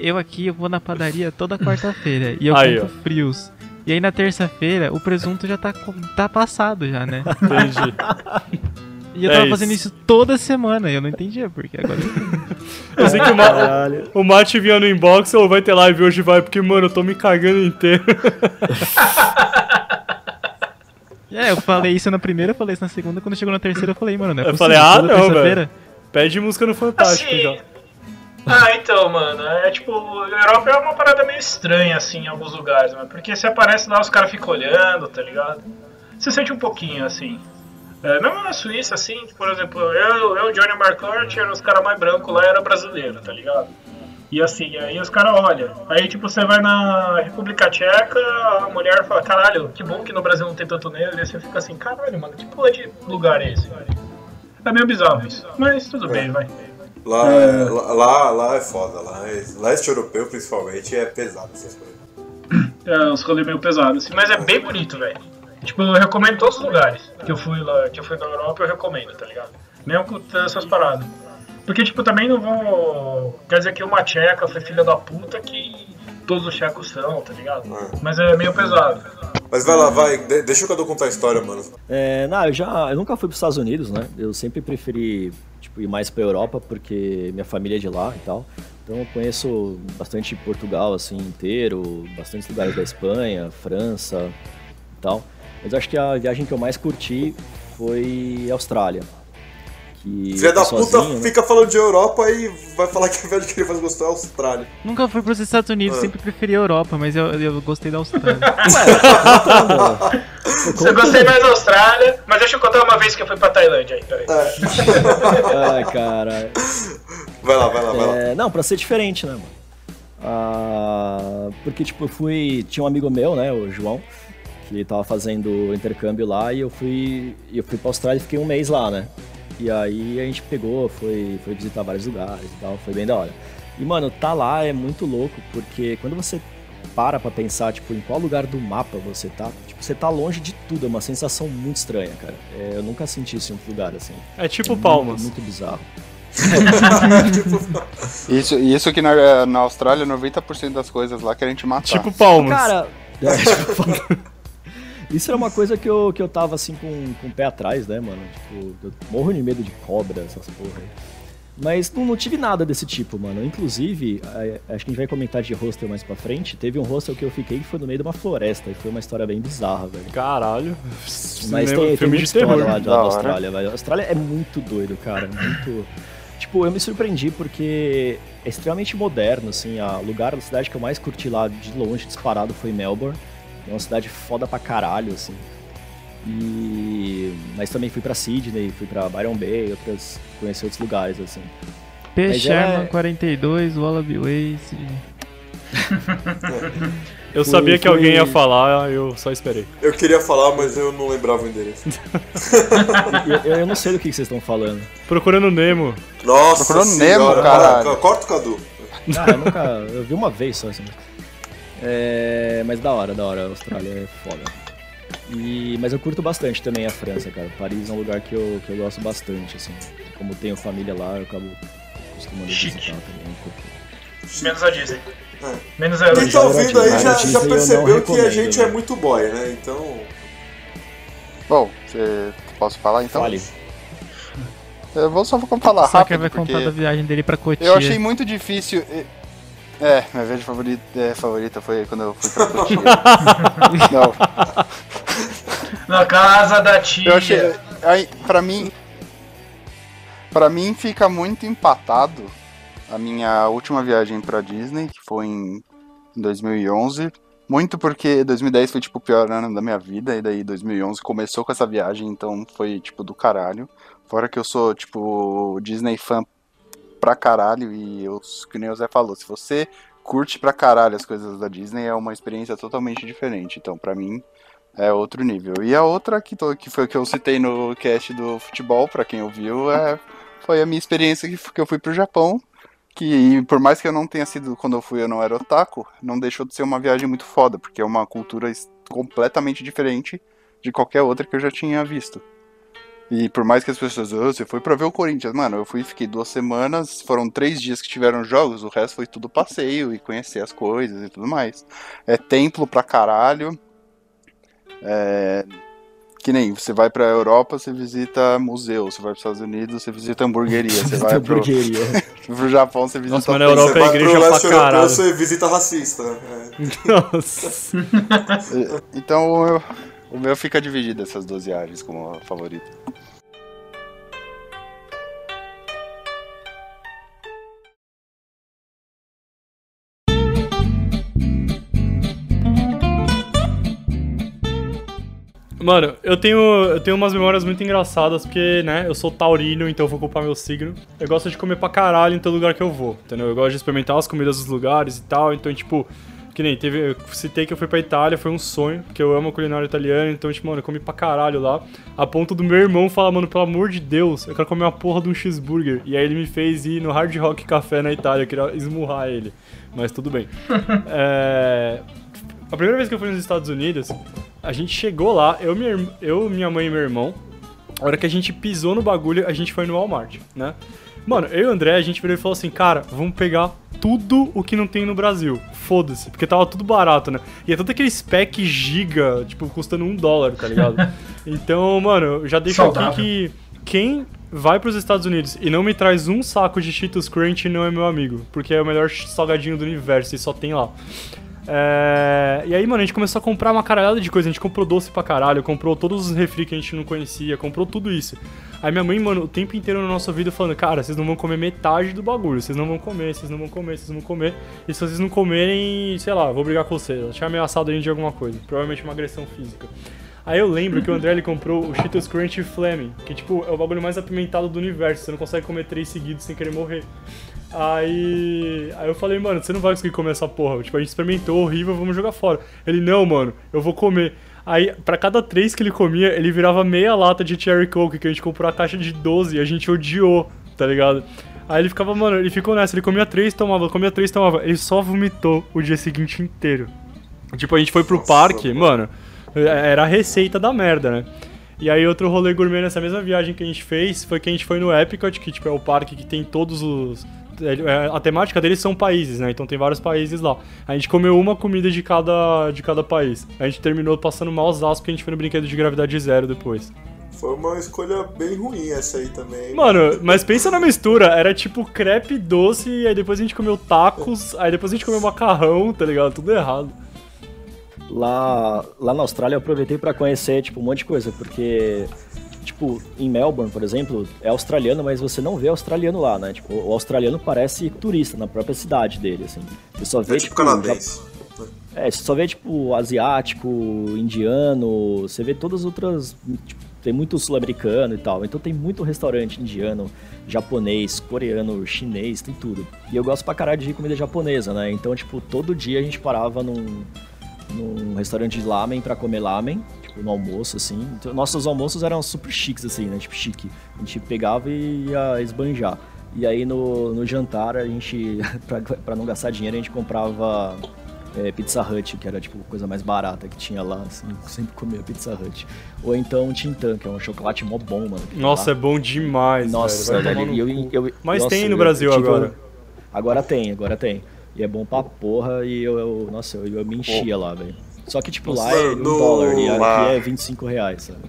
eu aqui eu vou na padaria toda quarta-feira e eu Aí, compro frios. E aí na terça-feira o presunto já tá, com- tá passado já, né? Entendi. E eu É tava isso. fazendo isso toda semana e eu não entendia porque agora eu sei que o, Ma o Mate vinha no inbox ou vai ter live hoje, vai, porque, mano, eu tô me cagando inteiro. É, eu falei isso na primeira, eu falei isso na segunda, quando chegou na terceira eu falei, mano, não é Eu possível, falei, ah, toda não, terça-feira? Pede música no Fantástico Assim, já. Ah, então, mano, é tipo, a Europa é uma parada meio estranha, assim, em alguns lugares, mano. Porque você aparece lá, os caras ficam olhando, tá ligado? Você sente um pouquinho, assim. É, mesmo na Suíça, assim, por exemplo, eu, eu Johnny Marcort, era os caras mais brancos lá, era brasileiro, tá ligado? E assim, aí os caras olham. Aí, tipo, você vai na República Tcheca, a mulher fala, caralho, que bom que no Brasil não tem tanto negro. E você fica assim, caralho, mano, que porra de lugar é esse? É meio bizarro isso. Mas tudo bem, vai. Lá é, lá, lá, lá é foda, lá é, leste europeu principalmente é pesado essas coisas. É, uns rolês meio pesados, assim, mas é bem bonito, velho. Tipo, eu recomendo todos os lugares que eu fui lá, que eu fui na Europa, eu recomendo, tá ligado? Mesmo com essas paradas. Porque, tipo, também não vou. Quer dizer que uma tcheca foi filha da puta que todos os tchecos são, tá ligado? Mas é meio pesado. Mas vai lá, vai, de- deixa o Cadu contar a história, mano. É, não, eu já. Eu nunca fui para os Estados Unidos, né? Eu sempre preferi tipo, ir mais para Europa porque minha família é de lá e tal. Então eu conheço bastante Portugal assim inteiro, bastante lugares da Espanha, França e tal. Mas acho que a viagem que eu mais curti foi a Austrália. Que Filha da fui puta sozinho, né? fica falando de Europa e vai falar que a viagem que ele mais gostou é a Austrália. Nunca fui pros Estados Unidos, Ah. sempre preferi a Europa, mas eu, eu gostei da Austrália. Eu gostei mais da Austrália, mas deixa eu contar uma vez que eu fui pra Tailândia aí, peraí. Ai, cara. Vai lá, vai lá, vai lá. É, não, pra ser diferente, né, mano? Ah, porque, tipo, eu fui. Tinha um amigo meu, né, o João, que tava fazendo intercâmbio lá e eu fui. Eu fui pra Austrália e fiquei um mês lá, né? E aí a gente pegou, foi, foi visitar vários lugares e tal, foi bem da hora. E, mano, tá lá é muito louco, porque quando você para pra pensar, tipo, em qual lugar do mapa você tá, tipo, você tá longe de tudo, é uma sensação muito estranha, cara. É, eu nunca senti isso em outro lugar, assim. É tipo É Palmas. Muito, muito bizarro. Isso, e isso que na, na Austrália, 90% das coisas lá querem te matar. Tipo Palmas. Cara, é, tipo, isso era uma coisa que eu, que eu tava assim com, com o pé atrás, né, mano? Tipo, eu morro de medo de cobra, essas porra aí. Mas não, não tive nada desse tipo, mano. Inclusive, acho que a gente vai comentar de hostel mais pra frente. Teve um hostel que eu fiquei que foi no meio de uma floresta e foi uma história bem bizarra, velho. Caralho. Mas tem, tem filme de terror. lá da, Da. Austrália, velho. A Austrália é muito doido, cara. Muito. Tipo, eu me surpreendi porque é extremamente moderno, assim. A lugar da cidade que eu mais curti lá de longe, disparado, foi Melbourne. É uma cidade foda pra caralho, assim. E. Mas também fui pra Sydney, fui pra Byron Bay, outras. conheci outros lugares, assim. P. Mas Sherman é- 42, Wallaby Way. Sydney. Eu Foi- sabia que foi- alguém ia falar, eu só esperei. Eu queria falar, mas eu não lembrava o endereço. Eu, eu não sei do que vocês estão falando. Procurando Nemo. Nossa Procurando senhora, Nemo, para- Corta o Cadu. Ah, eu nunca. Eu vi uma vez só assim. É, mas da hora, da hora. A Austrália é foda. E, mas eu curto bastante também a França, cara. Paris é um lugar que eu, que eu gosto bastante, assim. Como tenho família lá, eu acabo costumando Chique. visitar também. Menos a Disney. É. Menos a Quem Disney. tá ouvindo aí já, já percebeu que a gente né? é muito boy, né? Então. Bom, cê- posso falar então? Fale. Eu vou só vou falar Só que rápido, vai porque contar da viagem dele pra Cotia. eu achei muito difícil... É, minha viagem favorita, é, favorita foi quando eu fui pra Cotia. Não, Na casa da tia. Eu achei. Aí, pra mim. Pra mim fica muito empatado a minha última viagem pra Disney, que foi em 2011. Muito porque 2010 foi tipo o pior ano da minha vida, e daí 2011 começou com essa viagem, então foi tipo do caralho. Fora que eu sou tipo Disney fã pra caralho, e eu, que nem o Zé falou, se você curte pra caralho as coisas da Disney, é uma experiência totalmente diferente. Então, pra mim, é outro nível. E a outra que, to- que foi que eu citei no cast do futebol, pra quem ouviu, é, foi a minha experiência que, que eu fui pro Japão. Que por mais que eu não tenha sido quando eu fui, eu não era otaku, não deixou de ser uma viagem muito foda, porque é uma cultura completamente diferente de qualquer outra que eu já tinha visto. E por mais que as pessoas, "Ah, você foi pra ver o Corinthians, mano, eu fui e fiquei duas semanas, foram três dias que tiveram jogos, o resto foi tudo passeio e conhecer as coisas e tudo mais. É templo pra caralho, é, que nem você vai pra Europa, você visita museu, você vai pros Estados Unidos, você visita hamburgueria, você vai pro, pro Japão, você visita Nossa, mas na. Europa você é igreja pra caralho. você visita racista. É. Nossa. Então o meu, o meu fica dividido essas duas viagens como favorito. Mano, eu tenho, eu tenho umas memórias muito engraçadas, porque, né, eu sou taurino, então eu vou culpar meu signo. Eu gosto de comer pra caralho em todo lugar que eu vou, entendeu? Eu gosto de experimentar as comidas dos lugares e tal, então, tipo, que nem teve, eu citei que eu fui pra Itália, foi um sonho, porque eu amo a culinária italiana, então, tipo, mano, eu comi pra caralho lá. A ponto do meu irmão falar, mano, pelo amor de Deus, eu quero comer uma porra de um cheeseburger. E aí ele me fez ir no Hard Rock Café na Itália, eu queria esmurrar ele. Mas tudo bem. é... A primeira vez que eu fui nos Estados Unidos, a gente chegou lá, eu, minha, eu, minha mãe e meu irmão. A hora que a gente pisou no bagulho, a gente foi no Walmart, né? Mano, eu e o André, a gente virou e falou assim, cara, vamos pegar tudo o que não tem no Brasil. Foda-se, porque tava tudo barato, né? E é todo aquele spec giga, tipo, custando um dólar, tá ligado? então, mano, já deixo Saudável. aqui que quem vai pros Estados Unidos e não me traz um saco de Cheetos Crunch não é meu amigo, porque é o melhor salgadinho do universo e só tem lá. É, E aí, mano, a gente começou a comprar uma caralhada de coisa. A gente comprou doce pra caralho, comprou todos os refri que a gente não conhecia, comprou tudo isso. Aí minha mãe, mano, o tempo inteiro na nossa vida falando, cara, vocês não vão comer metade do bagulho, vocês não vão comer, vocês não vão comer, vocês não vão comer. E se vocês não comerem, sei lá, vou brigar com vocês. Ela tinha ameaçado a gente de alguma coisa, provavelmente uma agressão física. Aí eu lembro que o André ele comprou o Cheetos Crunch Flaming, que tipo, é o bagulho mais apimentado do universo, você não consegue comer três seguidos sem querer morrer. Aí, aí eu falei, mano, você não vai conseguir comer essa porra. Tipo, a gente experimentou, horrível, vamos jogar fora. Ele, não, mano, eu vou comer. Aí, pra cada três que ele comia, ele virava meia lata de Cherry Coke, que a gente comprou a caixa de 12 e a gente odiou, tá ligado? Aí ele ficava, mano, ele ficou nessa, ele comia três, tomava, comia três, tomava. Ele só vomitou o dia seguinte inteiro. Tipo, a gente foi pro Nossa, parque, mano. mano, era a receita da merda, né? E aí outro rolê gourmet nessa mesma viagem que a gente fez foi que a gente foi no Epcot, que tipo é o parque que tem todos os é, a temática deles são países, né? Então tem vários países lá. A gente comeu uma comida de cada, de cada país. A gente terminou passando mal porque a gente foi no brinquedo de gravidade zero depois. Foi uma escolha bem ruim essa aí também. Mano, mas pensa na mistura. Era tipo crepe doce, e aí depois a gente comeu tacos, aí depois a gente comeu macarrão, tá ligado? Tudo errado. Lá, lá na Austrália eu aproveitei pra conhecer, tipo, um monte de coisa, porque, tipo, em Melbourne, por exemplo, é australiano, mas você não vê australiano lá, né? Tipo, o australiano parece turista na própria cidade dele, assim. Você só vê, É tipo tipo, canadense. É, você só vê, tipo, asiático, indiano, você vê todas as outras. Tipo, tem muito sul-americano e tal. Então tem muito restaurante indiano, japonês, coreano, chinês, tem tudo. E eu gosto pra caralho de comida japonesa, né? Então, tipo, todo dia a gente parava num, num restaurante de lamen pra comer lamen, no almoço, assim. Então, nossos almoços eram super chiques, assim, né? Tipo, chique. A gente pegava e ia esbanjar. E aí no, no jantar a gente, pra, pra não gastar dinheiro, a gente comprava é, Pizza Hut, que era tipo a coisa mais barata que tinha lá, assim, eu sempre comia Pizza Hut. Ou então Tintan, que é um chocolate mó bom, mano. Nossa, é lá. bom demais, Nossa, velho. Vai velho, e eu, cu. eu- Mas nossa, tem no eu- Brasil eu agora. um- Agora tem, agora tem. E é bom pra porra, e eu, eu- nossa, eu, eu me enchia lá, velho. Só que, tipo, lá é um no- dólar e aqui é 25 reais, sabe?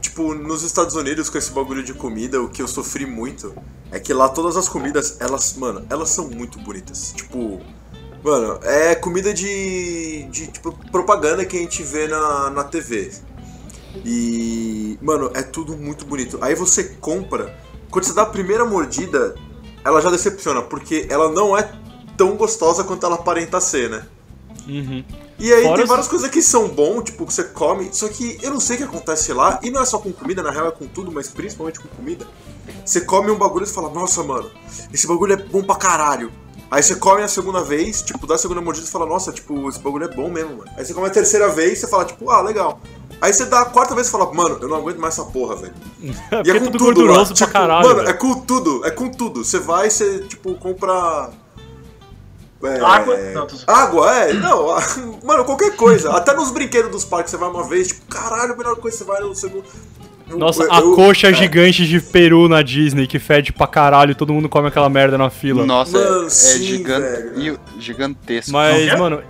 Tipo, nos Estados Unidos, com esse bagulho de comida, o que eu sofri muito é que lá todas as comidas, elas, mano, elas são muito bonitas. Tipo, mano, é comida de, de tipo, propaganda que a gente vê na, na TV. E, mano, é tudo muito bonito. Aí você compra, quando você dá a primeira mordida, ela já decepciona, porque ela não é tão gostosa quanto ela aparenta ser, né? Uhum. E aí Fora tem os- várias coisas que são bom, tipo, que você come, só que eu não sei o que acontece lá, e não é só com comida, na real é com tudo, mas principalmente com comida. Você come um bagulho e fala, nossa, mano, esse bagulho é bom pra caralho. Aí você come a segunda vez, tipo, dá a segunda mordida e fala, nossa, tipo, esse bagulho é bom mesmo, mano. Aí você come a terceira vez e você fala, tipo, ah, legal. Aí você dá a quarta vez e fala, mano, eu não aguento mais essa porra, velho. É E é é com tudo tudo, gorduroso lá. pra Tipo, caralho. Mano, é com tudo, é com tudo. Você vai, você, tipo, compra. É, Água? Não, tô- Água, é, não, a- mano, qualquer coisa. Até nos brinquedos dos parques você vai uma vez, tipo, caralho, a melhor coisa você vai no segundo. Eu- Nossa, eu- a eu- coxa é. gigante de peru na Disney que fede pra caralho, todo mundo come aquela merda na fila. Nossa, Mano, é, é sim, gigan- velho. e o- gigantesco. Mas, mano,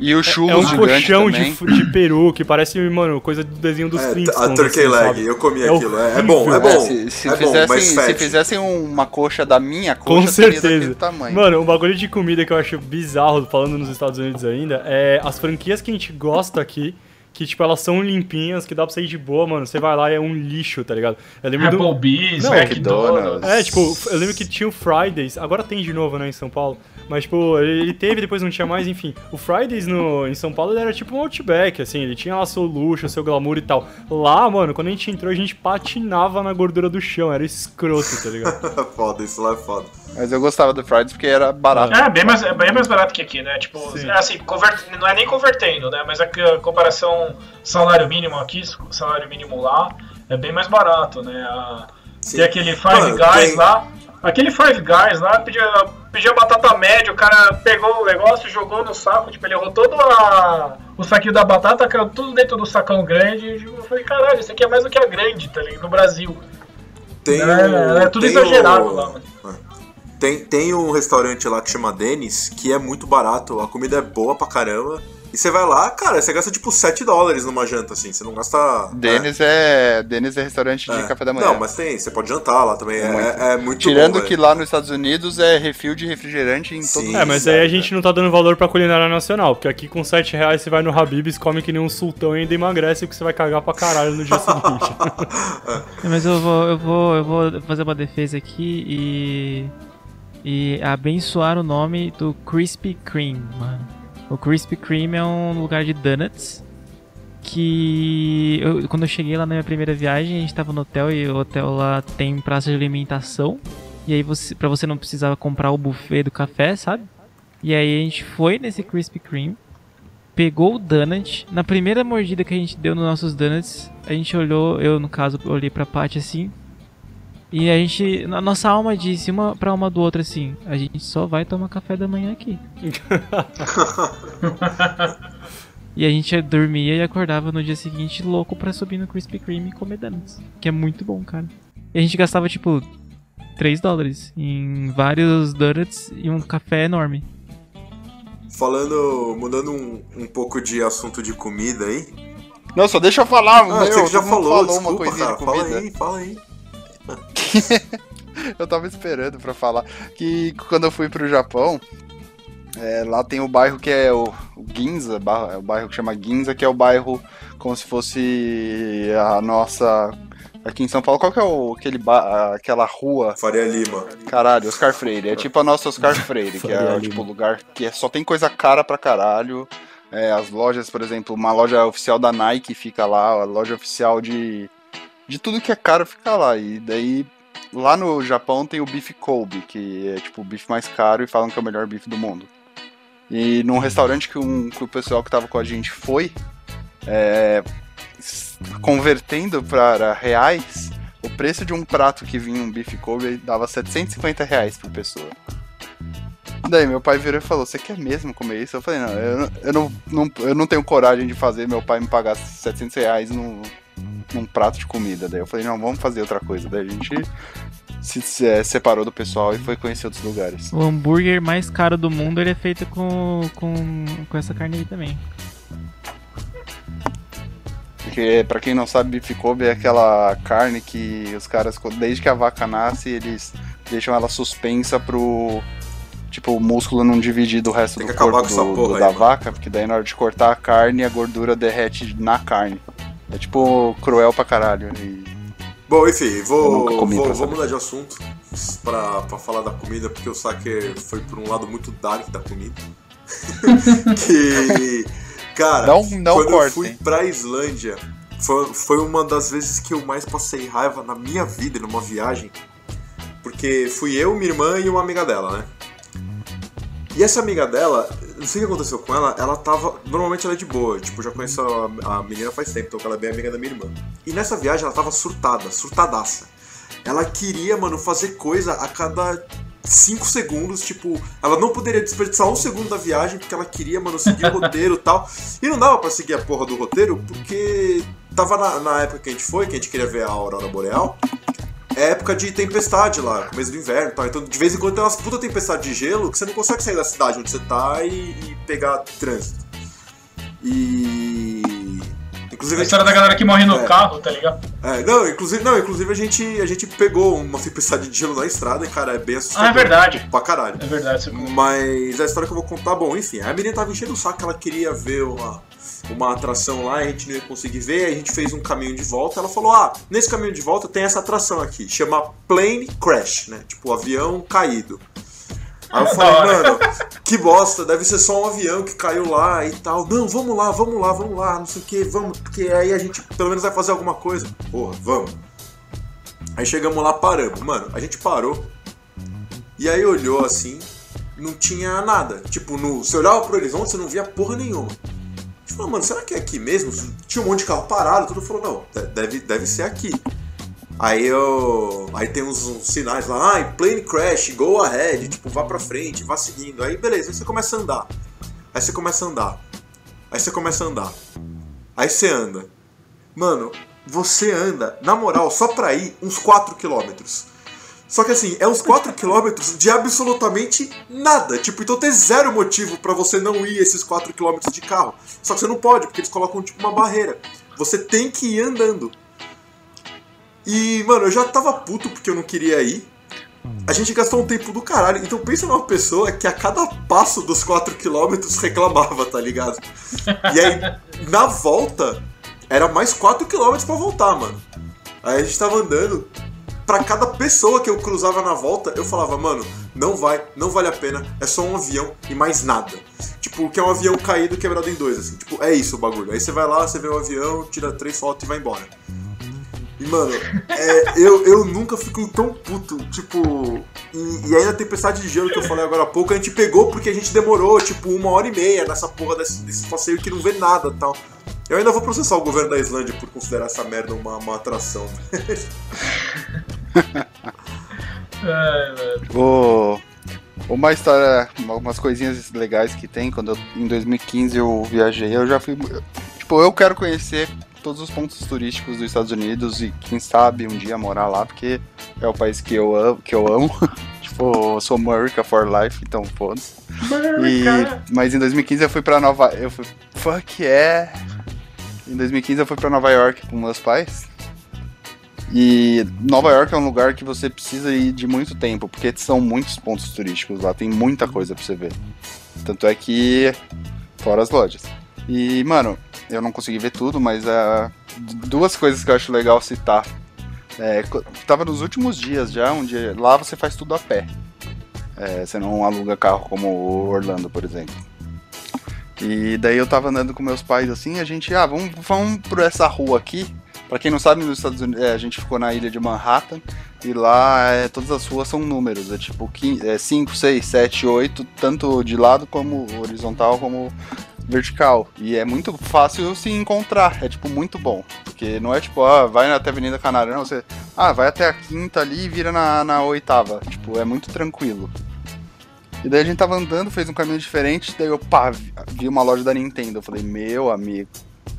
E o é churros um colchão de, de peru que parece, mano, coisa do desenho dos É, Flintstones. a turkey assim, leg, eu comi É aquilo. É, é bom, é É, bom. se, se é fizessem, se fizessem uma coxa da minha Com coxa, seria certeza. daquele tamanho. Mano, um bagulho de comida que eu acho bizarro, falando nos Estados Unidos ainda, é as franquias que a gente gosta aqui, que, tipo, elas são limpinhas, que dá pra sair de boa, mano. Você vai lá e é um lixo, tá ligado? Eu lembro do... Applebee's, Não, McDonald's. É, tipo, eu lembro que tinha o Fridays, agora tem de novo, né, em São Paulo. Mas, tipo, ele teve, depois não tinha mais, enfim. O Fridays no, em São Paulo ele era tipo um Outback, assim, ele tinha lá seu luxo, seu glamour e tal. Lá, mano, quando a gente entrou, a gente patinava na gordura do chão, era escroto, tá ligado? foda, isso lá é foda. Mas eu gostava do Fridays porque era barato. É, bem mais, é bem mais barato que aqui, né? Tipo, Sim. assim, convert, não é nem convertendo, né? Mas a c- comparação salário mínimo aqui, salário mínimo lá, é bem mais barato, né? A- tem aquele Five Mano, Guys tem- lá. Aquele Five Guys lá pedia, pedia batata média, o cara pegou o negócio, jogou no saco, tipo, ele errou todo a, o saquinho da batata, caiu tudo dentro do sacão grande. Eu falei, caralho, isso aqui é mais do que a grande, tá ligado? No Brasil. Tem É, o- é tudo tem exagerado o- lá, mano. Tem, tem um restaurante lá que chama Dennis, que é muito barato, a comida é boa pra caramba. E você vai lá, cara, você gasta tipo 7 dólares numa janta, assim, você não gasta. Denis é, Denis é restaurante de é. café da manhã. Não, mas tem, você pode jantar lá também. É, Muito. é muito Tirando bom, que velho. lá nos Estados Unidos é refil de refrigerante em Sim. todo É, mas aí a gente não tá dando valor pra culinária nacional, porque aqui com 7 reais você vai no Habib's, come que nem um sultão e ainda emagrece, porque você vai cagar pra caralho no dia seguinte. Mas eu vou, eu vou, eu vou fazer uma defesa aqui e e abençoar o nome do Krispy Kreme, mano. O Krispy Kreme é um lugar de donuts que eu- quando eu cheguei lá na minha primeira viagem, a gente tava no hotel e o hotel lá tem praça de alimentação. E aí você, para você não precisava comprar o buffet do café, sabe? E aí a gente foi nesse Krispy Kreme, pegou o donut. Na primeira mordida que a gente deu nos nossos donuts, a gente olhou, eu no caso, olhei pra Paty assim. E a gente, a nossa alma disse uma pra uma do outro assim: a gente só vai tomar café da manhã aqui. e a gente dormia e acordava no dia seguinte louco pra subir no Krispy Kreme e comer donuts. Que é muito bom, cara. E a gente gastava tipo 3 dólares em vários donuts e um café enorme. Falando, mudando um, um pouco de assunto de comida aí. Não, só deixa eu falar, Ah, meu, você já falou, falou desculpa, uma coisinha cara. de Fala comida. aí, fala aí. Eu tava esperando pra falar que quando eu fui pro Japão, é, lá tem o bairro que é o, o Ginza, é o bairro que chama Ginza, que é o bairro como se fosse a nossa. Aqui em São Paulo, qual que é o, aquele ba- aquela rua? Faria Lima. Caralho, Oscar Freire. É tipo a nossa Oscar Freire, que é tipo Lima. lugar que é, só tem coisa cara pra caralho. É, as lojas, por exemplo, uma loja oficial da Nike fica lá, a loja oficial de, de tudo que é caro fica lá. E daí, lá no Japão tem o Beef Kobe, que é tipo o bife mais caro e falam que é o melhor bife do mundo. E num restaurante que, um, que o pessoal que tava com a gente foi, é, convertendo para reais, o preço de um prato que vinha um Beef Kobe dava 750 reais por pessoa. Daí meu pai virou e falou: Você quer mesmo comer isso? Eu falei: Não, eu, eu, não, não, eu não tenho coragem de fazer meu pai me pagar 700 reais num, num prato de comida. Daí eu falei: Não, vamos fazer outra coisa. Daí a gente se, se, é, separou do pessoal e foi conhecer outros lugares. O hambúrguer mais caro do mundo ele é feito com, com, com essa carne aí também. Porque, pra quem não sabe, Beef Kobe é aquela carne que os caras, desde que a vaca nasce, eles deixam ela suspensa pro. Tipo, o músculo não dividir do resto Tem do que acabar corpo com essa do- porra do- aí, da mano. vaca, porque daí na hora de cortar a carne, a gordura derrete na carne. É tipo cruel pra caralho. E... Bom, enfim, vou, comi vou, vou mudar de assunto pra, pra falar da comida, porque o Saker foi por um lado muito dark da comida. que. Cara, Não, não quando eu fui pra Islândia, foi, foi uma das vezes que eu mais passei raiva na minha vida numa viagem. Porque fui eu, minha irmã e uma amiga dela, né? E essa amiga dela, não sei o que aconteceu com ela, ela tava. Normalmente ela é de boa, tipo, já conheço a, a menina faz tempo, então ela é bem amiga da minha irmã. E nessa viagem ela tava surtada, surtadaça. Ela queria, mano, fazer coisa a cada 5 segundos, tipo, ela não poderia desperdiçar um segundo da viagem porque ela queria, mano, seguir o roteiro e tal. E não dava pra seguir a porra do roteiro porque tava na, na época que a gente foi, que a gente queria ver a Aurora Boreal. É época de tempestade lá, começo do inverno e tal. Então, de vez em quando tem umas puta tempestade de gelo que você não consegue sair da cidade onde você tá e, e pegar trânsito. E. Inclusive, A história da galera que morre no É. carro, tá ligado? É, não, inclusive, não, inclusive a gente, a gente pegou uma tempestade de gelo na estrada e, cara, é bem assustador. Ah, é verdade. Pra caralho. É verdade, você Mas a história que eu vou contar, bom, enfim, a menina tava enchendo o saco, ela queria ver uma, uma atração lá, a gente não ia conseguir ver, aí a gente fez um caminho de volta, ela falou, ah, nesse caminho de volta tem essa atração aqui, chama Plane Crash, né, tipo, avião caído. Aí eu falei, mano, que bosta, deve ser só um avião que caiu lá e tal. Não, vamos lá, vamos lá, vamos lá, não sei o que, vamos, porque aí a gente pelo menos vai fazer alguma coisa. Porra, vamos. Aí chegamos lá, paramos. Mano, a gente parou. E aí olhou assim, não tinha nada. Tipo, no, você olhava pro horizonte, você não via porra nenhuma. A gente falou, mano, será que é aqui mesmo? Tinha um monte de carro parado, tudo falou, não, de- deve, deve ser aqui. Aí eu. Aí tem uns, uns sinais lá, ah, plane crash, go ahead, tipo, vá pra frente, vá seguindo. Aí beleza, aí você começa a andar. Aí você começa a andar. Aí você começa a andar. Aí você anda. Mano, você anda, na moral, só pra ir uns 4 quilômetros. Só que assim, é uns 4 quilômetros de absolutamente nada. Tipo, então tem zero motivo pra você não ir esses 4 quilômetros de carro. Só que você não pode, porque eles colocam tipo uma barreira. Você tem que ir andando. E, mano, eu já tava puto porque eu não queria ir. A gente gastou um tempo do caralho. Então pensa numa pessoa que a cada passo dos 4km reclamava, tá ligado? E aí, na volta, era mais 4km pra voltar, mano. Aí a gente tava andando. Pra cada pessoa que eu cruzava na volta, eu falava, mano, não vai, não vale a pena, é só um avião e mais nada. Tipo, que é um avião caído quebrado em dois, assim. Tipo, é isso o bagulho. Aí você vai lá, você vê o avião, tira três fotos e vai embora. E, mano, é, eu, eu nunca fiquei tão puto, tipo. E, e aí na tempestade de gelo que eu falei agora há pouco, a gente pegou porque a gente demorou, tipo, uma hora e meia nessa porra desse, desse passeio que não vê nada e tal. Eu ainda vou processar o governo da Islândia por considerar essa merda uma, uma atração. Ai, velho. O- Uma história, algumas coisinhas legais que tem, quando eu, em 2015 eu viajei, eu já fui. Tipo, eu quero conhecer todos os pontos turísticos dos Estados Unidos e quem sabe um dia morar lá, porque é o país que eu amo. Que eu amo. tipo, eu sou America for life, então foda-se. E, mas em 2015 eu fui pra Nova. Eu fui. Fuck yeah! Em 2015 eu fui pra Nova York com meus pais. E Nova York é um lugar que você precisa ir de muito tempo, porque são muitos pontos turísticos lá, tem muita coisa pra você ver. Tanto é que. Fora as lojas. E, mano, eu não consegui ver tudo, mas ah, duas coisas que eu acho legal citar. É, tava nos últimos dias já, onde lá você faz tudo a pé. É, você não aluga carro como Orlando, por exemplo. E daí eu tava andando com meus pais assim, a gente, ah, vamos, vamos por essa rua aqui. Pra quem não sabe, nos Estados Unidos, é, a gente ficou na ilha de Manhattan e lá é, todas as ruas são números, é tipo 5, 6, 7, 8, tanto de lado como horizontal como vertical. E é muito fácil se encontrar, é tipo muito bom. Porque não é tipo, ah, vai até Avenida Canária, não, você, ah, vai até a quinta ali e vira na, na oitava. Tipo, é muito tranquilo. E daí a gente tava andando, fez um caminho diferente, daí eu, pá, vi uma loja da Nintendo. Eu falei, meu amigo,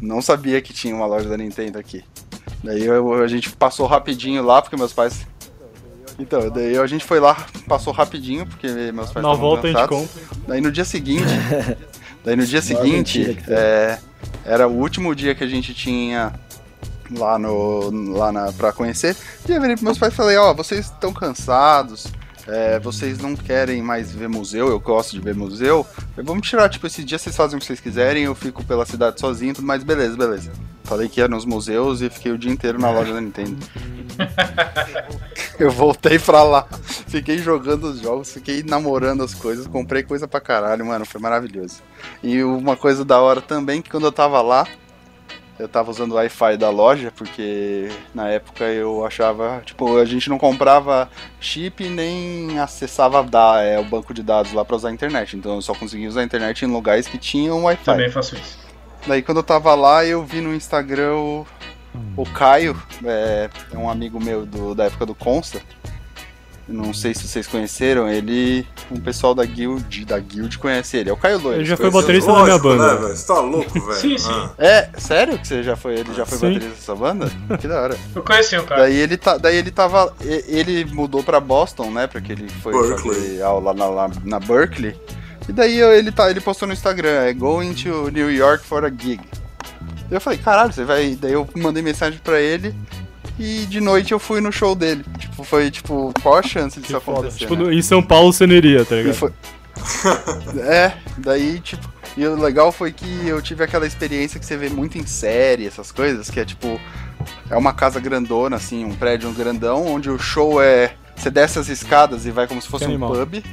não sabia que tinha uma loja da Nintendo aqui. Daí eu- a gente passou rapidinho lá, porque meus pais. Então, daí a gente foi lá, passou rapidinho, porque meus pais Na volta a gente cansados. compra. Daí no dia seguinte. daí no dia seguinte, é, era o último dia que a gente tinha lá no. lá na, pra conhecer. E eu virei pros meus pais e falei, ó, vocês estão cansados. É, vocês não querem mais ver museu, eu gosto de ver museu. Eu, Vamos tirar, tipo, esse dia vocês fazem o que vocês quiserem, eu fico pela cidade sozinho, tudo mais, beleza, beleza. Falei que ia nos museus e fiquei o dia inteiro na loja da Nintendo. Eu voltei pra lá, fiquei jogando os jogos, fiquei namorando as coisas, comprei coisa pra caralho, mano, foi maravilhoso. E uma coisa da hora também, que quando eu tava lá, eu tava usando o Wi-Fi da loja, porque na época eu achava, tipo, a gente não comprava chip nem acessava da, é, o banco de dados lá pra usar a internet, então eu só conseguia usar a internet em lugares que tinham Wi-Fi. Também faço isso. Daí quando eu tava lá, eu vi no Instagram o, o Caio, é, é um amigo meu do- da época do Consta. Não sei se vocês conheceram, ele. Um pessoal da guild, da guild conhece ele. É o Caio Loiro. Ele já foi conheceu? baterista da minha banda. Né? Você tá louco, velho? Sim, sim. Ah. É, sério que você já foi? Ele já foi Sim. baterista dessa banda? Que da hora. Eu conheci o cara. Daí ele, tá, daí ele tava. Ele mudou pra Boston, né? Porque ele foi fazer aula na, lá na Berkeley. E daí ele, tá, ele postou no Instagram, é going to New York for a gig. Eu falei, caralho, você vai. Daí eu mandei mensagem pra ele e de noite eu fui no show dele. Tipo, foi tipo, qual a chance disso acontecer? Tipo, né? em São Paulo você não iria, tá ligado? foi- é, daí, tipo, e o legal foi que eu tive aquela experiência que você vê muito em série, essas coisas, que é tipo, é uma casa grandona, assim, um prédio grandão, onde o show é. Você desce as escadas e vai como se fosse Que um animal. pub.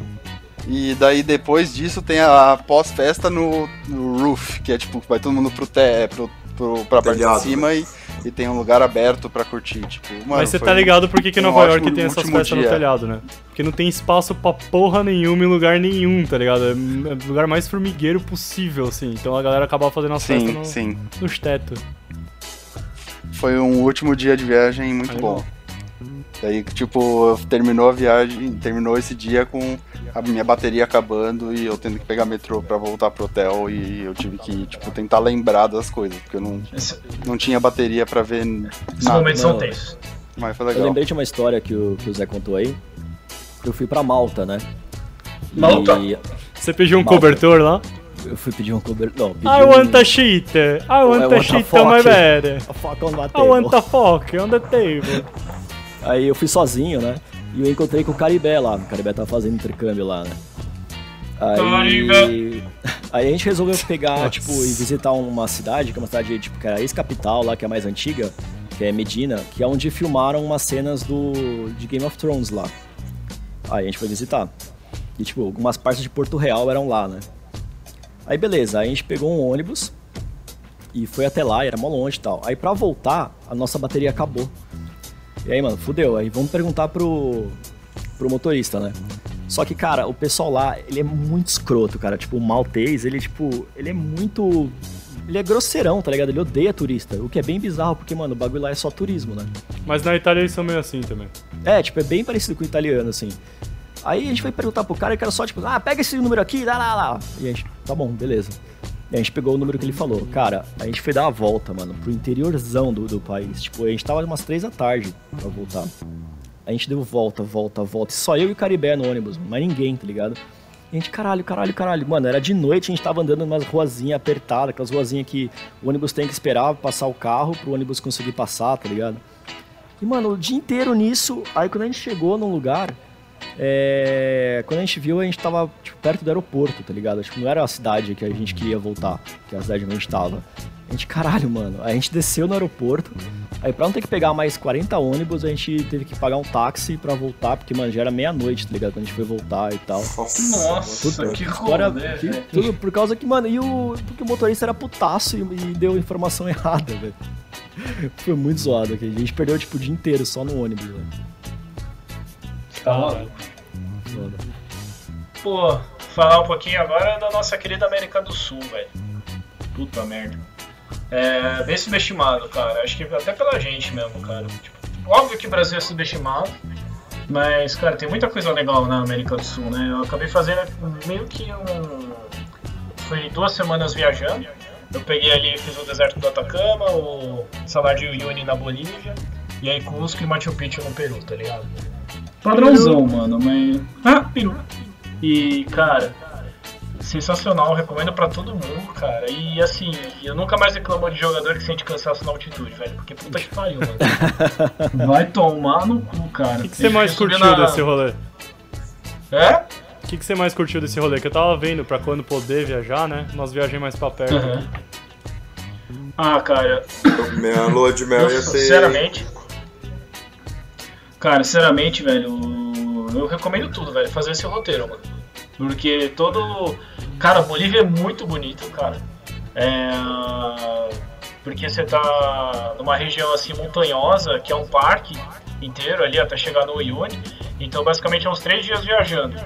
E daí depois disso tem a pós-festa no, no roof, que é tipo, vai todo mundo pro, te, pro, pro, pra parte de cima e, e tem um lugar aberto pra curtir. Tipo, mano, Mas você tá ligado por que, que um Nova York tem essas festas no telhado, né? Porque não tem espaço pra porra nenhuma em lugar nenhum, tá ligado? É o lugar mais formigueiro possível, assim. Então a galera acaba fazendo as festas Sim, no, sim. nos tetos. Foi um último dia de viagem muito Animal. bom. Daí, tipo, terminou a viagem, terminou esse dia com a minha bateria acabando e eu tendo que pegar metrô pra voltar pro hotel e eu tive que, tipo, tentar lembrar das coisas, porque eu não, Esse- não tinha bateria pra ver Esses nada, momentos são tensos. mas foi Eu legal. lembrei de uma história que o, que o Zé contou aí. Eu fui pra Malta, né? E Malta? Você pediu um Malta. cobertor lá? Eu fui pedir um cobertor. Não, pedi I um... want a sheet. I want I a want a sheet my. A faca on I want a fork on the table. Aí eu fui sozinho, né? E eu encontrei com o Caribé lá. O Caribé tava fazendo intercâmbio lá, né? Aí, aí a gente resolveu pegar, tipo, e visitar uma cidade, que é uma cidade, tipo, que é a ex-capital lá, que é a mais antiga, que é Medina, que é onde filmaram umas cenas do de Game of Thrones lá. Aí a gente foi visitar. E, tipo, algumas partes de Porto Real eram lá, né? Aí beleza, aí a gente pegou um ônibus e foi até lá, e era mó longe e tal. Aí pra voltar, a nossa bateria acabou. E aí, mano, fudeu. Aí vamos perguntar pro, pro motorista, né? Só que, cara, o pessoal lá, ele é muito escroto, cara. Tipo, o maltês, ele, tipo, ele é muito. Ele é grosseirão, tá ligado? Ele odeia turista. O que é bem bizarro, porque, mano, o bagulho lá é só turismo, né? Mas na Itália eles são meio assim também. É, tipo, é bem parecido com o italiano, assim. Aí a gente foi perguntar pro cara e o cara só, tipo, ah, pega esse número aqui, dá lá, lá. E a gente, tá bom, beleza. E a gente pegou o número que ele falou. Cara, a gente foi dar a volta, mano, pro interiorzão do, do país. Tipo, a gente tava umas três da tarde pra voltar. A gente deu volta, volta, volta. Só eu e o Caribé no ônibus, mas ninguém, tá ligado? E a gente, caralho, caralho, caralho. Mano, era de noite, a gente tava andando umas ruazinhas apertadas, aquelas ruazinhas que o ônibus tem que esperar passar o carro pro ônibus conseguir passar, tá ligado? E, mano, o dia inteiro nisso. Aí quando a gente chegou num lugar, é, quando a gente viu, a gente tava tipo, perto do aeroporto, tá ligado? Tipo, não era a cidade que a gente queria voltar, que é a cidade onde a gente tava. A gente, caralho, mano. A gente desceu no aeroporto. Aí pra não ter que pegar mais 40 ônibus, a gente teve que pagar um táxi pra voltar, porque, mano, já era meia-noite, tá ligado? Quando a gente foi voltar e tal. Nossa, Tudo, que história, rolê, que- tudo por causa que, mano, e o, porque o motorista era putaço e, e deu informação errada, velho. Foi muito zoado aqui. A gente perdeu, tipo, o dia inteiro só no ônibus, velho. Tá. Pô, falar um pouquinho agora da nossa querida América do Sul, velho. Puta merda. É bem subestimado, cara. Acho que até pela gente mesmo, cara. Tipo, óbvio que o Brasil é subestimado, mas, cara, tem muita coisa legal na América do Sul, né? Eu acabei fazendo meio que um. Foi duas semanas viajando. Eu peguei ali, fiz o deserto do Atacama, o Salar de Uyuni na Bolívia, e aí Cusco e Machu Picchu no Peru, tá ligado? Padrãozão, mano, mas. Ah, Peru. E, cara, sensacional, recomendo pra todo mundo, cara. E assim, eu nunca mais reclamo de jogador que sente cansaço na altitude, velho. Porque puta que pariu, mano. Vai tomar no cu, cara. O que, que você mais curtiu desse rolê? É? O que, que você mais curtiu desse rolê? Que eu tava vendo pra quando poder viajar, né? Umas viagens mais pra perto. Uhum. Ah, cara, Minha lua de mel eu, ia ser. sinceramente. Cara, sinceramente, velho, eu recomendo tudo, velho, fazer esse roteiro, mano. Porque todo. Cara, Bolívia é muito bonito, cara. É. Porque você tá numa região assim montanhosa, que é um parque inteiro ali até chegar no Uyuni. Então basicamente é uns três dias viajando.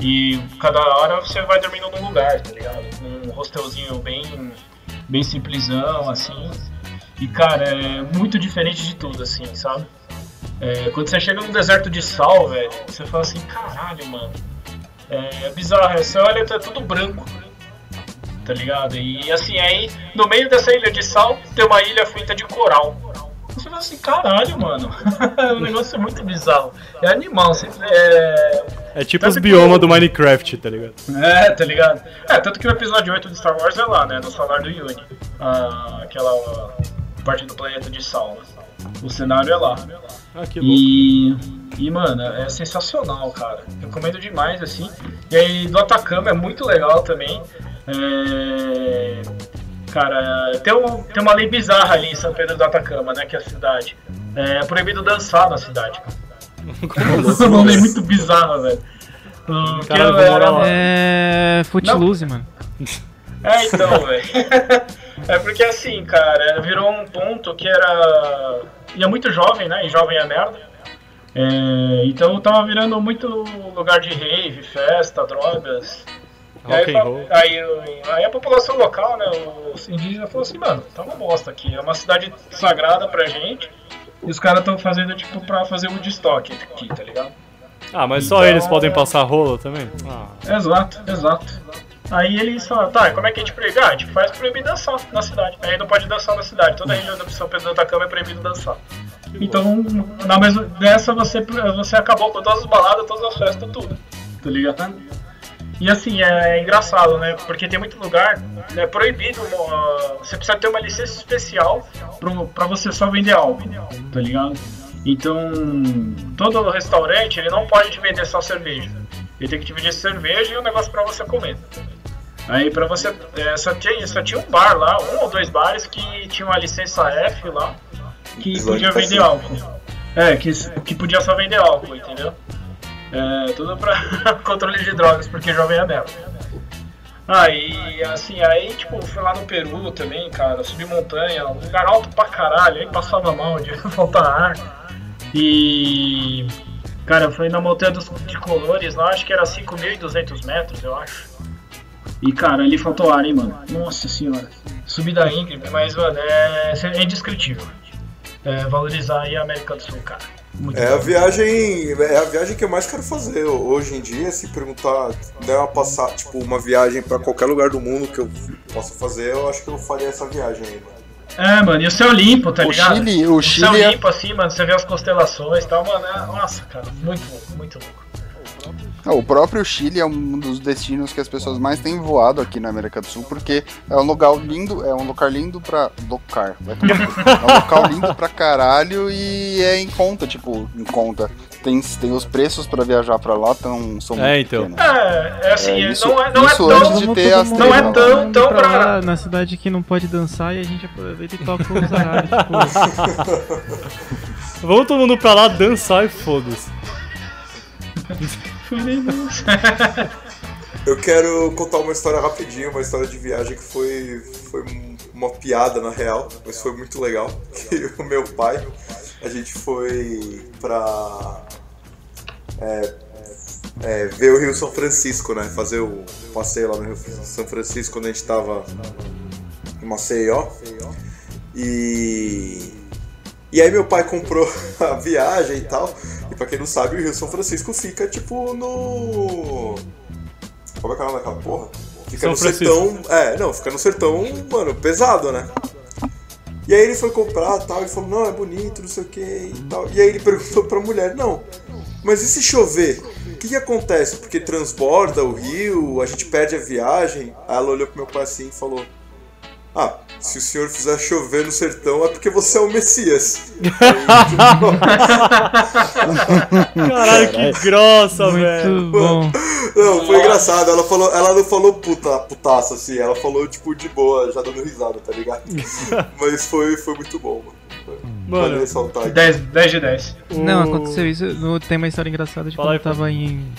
E cada hora você vai dormindo num lugar, tá ligado? Um hostelzinho bem, bem simplesão, assim. E cara, é muito diferente de tudo, assim, sabe? É, quando você chega num deserto de sal, velho, você fala assim, caralho, mano. É, é bizarro, você olha, tá tudo branco. Tá ligado? E assim, aí no meio dessa ilha de sal tem uma ilha feita de coral. Você fala assim, caralho, mano. o negócio é muito bizarro. É animal. Você, é, É tipo Tanto os que biomas o- do Minecraft, tá ligado? É, tá ligado? É, tanto que o episódio 8 de Star Wars é lá, né? No salário do Yuni. Ah, aquela parte do planeta de sal. O cenário é lá. Ah, que louco. E, e, mano, é sensacional, cara. Recomendo demais, assim. E aí, do Atacama é muito legal também. É... Cara, tem, um, tem uma lei bizarra ali em São Pedro do Atacama, né? Que é a cidade. É proibido dançar na cidade, cara. É uma lei muito bizarra, velho. Hum, que Caralho, eu morar lá. É. Footloose, mano. É, então, velho. É porque assim, cara, virou um ponto que era. Ia muito jovem, né? E jovem é merda. É, então tava virando muito lugar de rave, festa, drogas. E aí, aí, aí a população local, né, os indígenas falou assim, mano, tá uma bosta aqui, é uma cidade sagrada pra gente, e os caras tão fazendo, tipo, pra fazer o destoque aqui, tá ligado? Ah, mas só Então- eles podem passar rola também? Ah, Exato, exato. Aí eles falaram, tá, como é que a gente proíbe? Ah, a gente faz proibir dançar na cidade. Aí não pode dançar na cidade. Toda região da São Pedro do Atacama é proibido dançar. Então, na mesma, dessa você, você acabou com todas as baladas, todas as festas, tudo. Tá ligado? E assim, é, engraçado, né? Porque tem muito lugar, é proibido, uma- você precisa ter uma licença especial pro, pra você só vender álcool, tá ligado? Então, todo restaurante, ele não pode te vender só cerveja. Ele tem que te vender cerveja e um negócio pra você comer. Aí pra você. é, só, tinha, só tinha um bar lá, um ou dois bares que tinham a licença F lá, que Islândia podia vender tá álcool. É, que, que podia só vender álcool, entendeu? É, tudo pra controle de drogas, porque jovem é merda. Aí, assim, aí, tipo, fui lá no Peru também, cara, subi montanha, um lugar alto pra caralho, aí passava mal de faltar ar. E. Cara, foi na montanha dos, de colores lá, acho que era 5.200 metros, eu acho. E, cara, ali faltou ar, hein, mano. Nossa senhora. Subida íngreme, mas, mano, é, é indescritível. É, valorizar aí a América do Sul, cara. Muito É a bom. viagem, é a viagem que eu mais quero fazer hoje em dia. Se perguntar, der uma passar, tipo, uma viagem pra qualquer lugar do mundo que eu possa fazer, eu acho que eu faria essa viagem aí, mano. É, mano, e o céu limpo, tá O ligado? Chile- o céu Chile é- limpo assim, mano, você vê as constelações e tal, mano. É, nossa, cara, muito louco, muito louco. Ah, O próprio Chile é um dos destinos que as pessoas mais têm voado aqui na América do Sul, porque é um lugar lindo, é um lugar lindo pra. Locar, vai cu. É um local lindo pra caralho e é em conta, tipo, em conta. Tem, tem os preços pra viajar pra lá, tão, são É, muito então. pequenos. É, é assim, É, isso- não é, não isso é antes tão. de ter as Não é tão- indo tão pra pra- lá, na cidade que não pode dançar e a gente aproveita e toca os horários. tipo, Vamos todo mundo pra lá dançar e foda-se. Eu quero contar uma história rapidinho, uma história de viagem que foi, foi um- uma piada na real, mas foi muito legal. Que o meu pai, a gente foi pra é, é, ver o Rio São Francisco, né? Fazer o passeio lá no Rio São Francisco quando a gente tava em Maceió. E. E aí meu pai comprou a viagem e tal. E pra quem não sabe, o Rio São Francisco fica tipo no. Como é que é o nome daquela porra? Fica São no Francisco. sertão. É, não, fica no sertão, mano, pesado, né? E aí ele foi comprar tal, ele falou, não, é bonito, não sei o que e tal. E aí ele perguntou pra mulher, não, mas e se chover? O que, que acontece? Porque transborda o rio, a gente perde a viagem. Aí ela olhou pro meu pai assim e falou: Ah, se o senhor fizer chover no sertão é porque você é o Messias. Caralho, que grossa, velho. Não, foi engraçado. Ela, falou, ela não falou puta, putaça assim, ela falou tipo de boa, já dando risada, tá ligado? Mas foi, foi muito bom, mano. Mano, ressaltar aqui. 10, 10 de 10. Não, aconteceu isso. no- Tem uma história engraçada de Fala quando aí, eu tava em.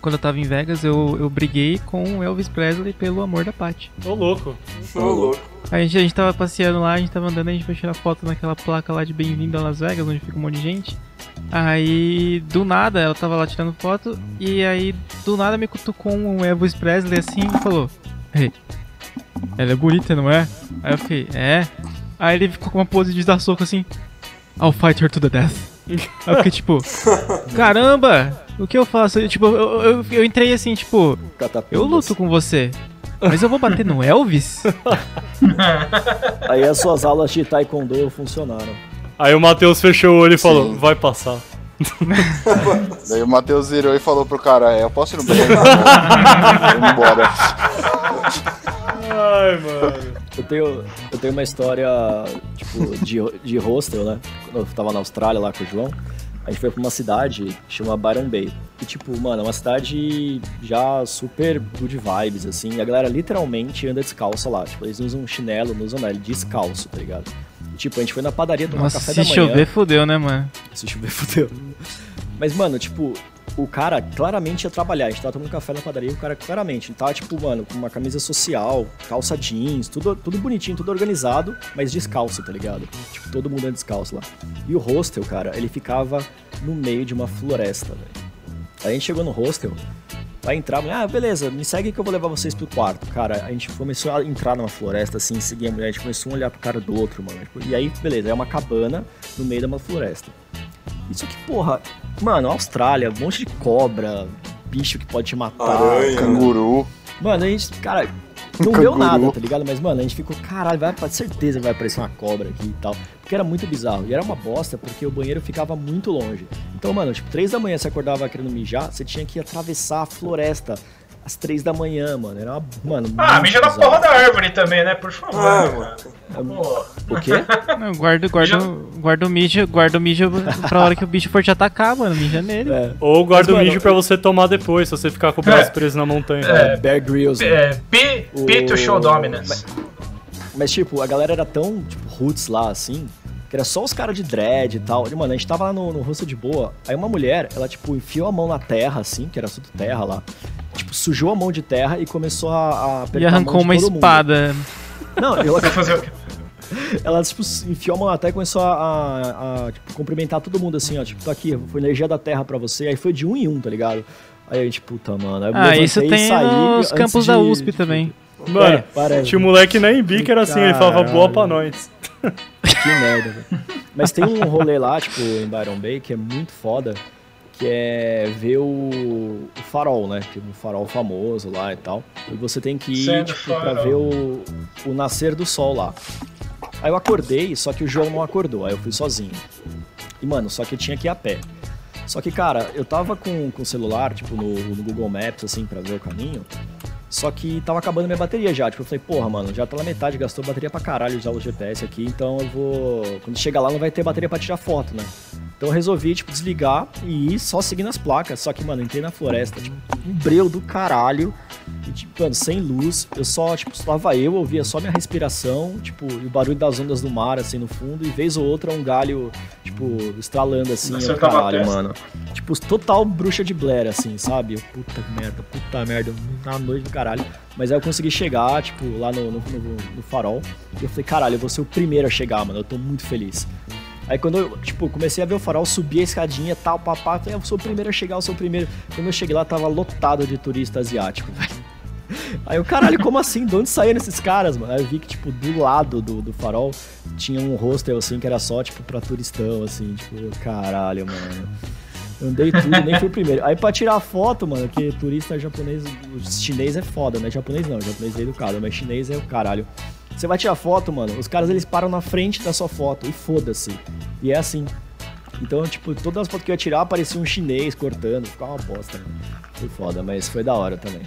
Quando eu tava em Vegas, eu, eu briguei com o Elvis Presley pelo amor da Paty. Ô, louco. Ô, louco. A gente, a gente tava passeando lá, a gente tava andando, a gente foi tirar foto naquela placa lá de bem-vindo a Las Vegas, onde fica um monte de gente. Aí, do nada, ela tava lá tirando foto, e aí, do nada, me cutucou um Elvis Presley assim e falou: Ei, ela é bonita, não é? Aí eu fiquei: É. Aí ele ficou com uma pose de dar soco assim: I'll fight her to the death. Aí eu fiquei tipo: Caramba, o que eu faço? Eu, tipo, eu, eu, eu entrei assim, tipo: Eu luto com você. Mas eu vou bater no Elvis? Aí as suas aulas de taekwondo funcionaram. Aí o Matheus fechou o olho e falou: Sim. vai passar. Daí o Matheus virou e falou pro cara, é, eu posso ir no banheiro? Vamos embora. Ai, mano. Eu tenho, eu tenho uma história, tipo, de, de hostel, né? Quando eu tava na Austrália lá com o João, a gente foi pra uma cidade que chama Byron Bay. E, tipo, mano, é uma cidade já super good vibes, assim. E a galera literalmente anda descalça lá. Tipo, eles usam chinelo, não usam nada, descalço, tá ligado? E, tipo, a gente foi na padaria tomar Nossa, café se da manhã. chover, fudeu, né, mano? Se chover, fudeu. Mas, mano, tipo, o cara claramente ia trabalhar. A gente tava tomando café na padaria o cara claramente ele tava, tipo, mano, com uma camisa social, calça jeans, tudo, tudo bonitinho, tudo organizado, mas descalço, tá ligado? Tipo, todo mundo anda descalço lá. E o hostel, cara, ele ficava no meio de uma floresta, velho. Aí a gente chegou no hostel, vai entrar, ah, beleza, me segue que eu vou levar vocês pro quarto. Cara, a gente começou a entrar numa floresta, assim, seguir a mulher, a gente começou a olhar pro cara do outro, mano. Tipo, E aí, beleza, é uma cabana no meio de uma floresta. Isso que, porra, mano, Austrália, um monte de cobra, bicho que pode te matar. Aranha. Canguru. Mano, a gente, cara, não Canguru. deu nada, tá ligado? Mas, mano, a gente ficou, caralho, vai, com certeza vai aparecer uma cobra aqui e tal. Porque era muito bizarro. E era uma bosta, porque o banheiro ficava muito longe. Então, mano, tipo, três da manhã você acordava querendo mijar, você tinha que atravessar a floresta às três da manhã, mano. Era uma, mano. Ah, mija na porra da árvore também, né? Por favor. Ah. O quê? Não, guarda, guarda, guarda o mijo, guarda o mijo pra hora que o bicho for te atacar, mano. Mija nele. É, Ou guarda o mijo mano, pra você tomar depois, se você ficar com o braço É. preso na montanha. é, Bear Grylls. É, P, P to show dominance. Mas, tipo, a galera era tão, tipo, roots lá, assim, que era só os caras de dread e tal. E, mano, a gente tava lá no, no rosto de boa. Aí uma mulher, ela, tipo, enfiou a mão na terra, assim, que era tudo terra lá. Tipo, sujou a mão de terra e começou a, a apertar E a mão arrancou de uma todo mundo. espada. Não, ela, Vai fazer o quê? ela, tipo, enfiou a mão na terra e começou a, a, a, tipo, cumprimentar todo mundo, assim, ó. Tipo, tô aqui, foi energia da terra pra você. Aí foi de um em um, tá ligado? Aí a gente, puta, mano. Aí eu Ah, isso e tem saí nos campos de- da USP de- também. Mano, É, parece. tinha um moleque na Embi que era assim, ele falava boa pra nós. Que merda, velho. Mas tem um rolê lá, tipo, em Byron Bay, que é muito foda, que é ver o, o farol, né? Tem um farol famoso lá e tal. E você tem que ir, tipo, pra ver o, o nascer do sol lá. Aí eu acordei, só que o João não acordou, aí eu fui sozinho. E, mano, só que eu tinha que ir a pé. Só que, cara, eu tava com, com o celular, tipo, no, no Google Maps, assim, pra ver o caminho. Só que tava acabando minha bateria já. Tipo, eu falei, porra, mano, já tá na metade, gastou bateria pra caralho já o GPS aqui, então eu vou. Quando chegar lá não vai ter bateria pra tirar foto, né? Então eu resolvi, tipo, desligar e ir só seguindo as placas. Só que, mano, entrei na floresta, tipo, um breu do caralho. E, tipo, mano, sem luz. Eu só, tipo, estava eu, ouvia só minha respiração, tipo, e o barulho das ondas do mar, assim, no fundo. E vez ou outra um galho, tipo, estralando, assim, Você caralho, mano. Tipo, total bruxa de Blair, assim, sabe? Eu, Puta merda, puta merda, na noite do caralho. Mas aí eu consegui chegar, tipo, lá no, no, no- no farol. E eu falei, caralho, eu vou ser o primeiro a chegar, mano. Eu tô muito feliz. Aí quando eu, tipo, comecei a ver o farol, subi a escadinha tal, papá, falei, eu sou o primeiro a chegar, eu sou o primeiro. Quando eu cheguei lá, tava lotado de turista asiático, velho. Aí eu, caralho, como assim? De onde saíram esses caras, mano? Aí eu vi que, tipo, do lado do, do farol tinha um hostel, assim, que era só, tipo, pra turistão, assim, tipo, caralho, mano. Andei tudo, nem fui o primeiro. Aí pra tirar foto, mano, que turista japonês, chinês é foda, né? Japonês não, japonês é educado, mas chinês é o caralho. Você vai tirar foto, mano, os caras eles param na frente da sua foto e foda-se. E é assim. Então, tipo, todas as fotos que eu ia tirar parecia um chinês cortando, ficava uma bosta, mano. Foi foda, mas foi da hora também.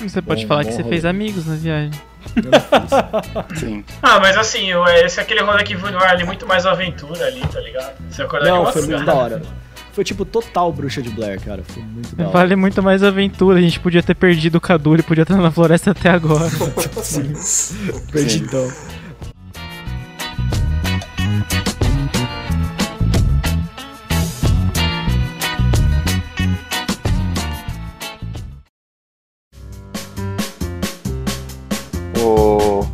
Você pode Bom- falar bom que você rolê. fez amigos na viagem. Eu não fiz. Sim. Ah, mas assim, esse é aquele rolê que vale muito mais aventura ali, tá ligado? Você acordar Não, de foi muito da hora. Foi tipo total bruxa de Blair, cara. Foi muito da hora. Vale muito mais aventura. A gente podia ter perdido o Cadu, ele podia estar na floresta até agora. Sim. Perdidão. O...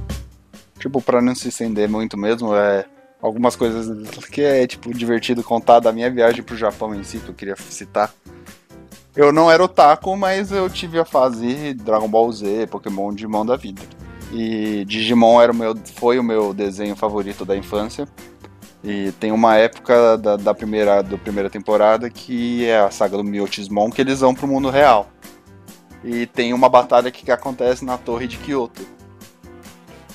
Tipo, pra não se estender muito mesmo, é algumas coisas que é, tipo, divertido contar da minha viagem pro Japão em si, que eu queria citar. Eu não era otaku, mas eu tive a fase Dragon Ball Z, Pokémon, Digimon da vida. E Digimon era o meu, foi o meu desenho favorito da infância. E tem uma época da, da primeira, da primeira temporada que é a saga do Miotismon, que eles vão pro mundo real. E tem uma batalha que, que acontece na torre de Kyoto.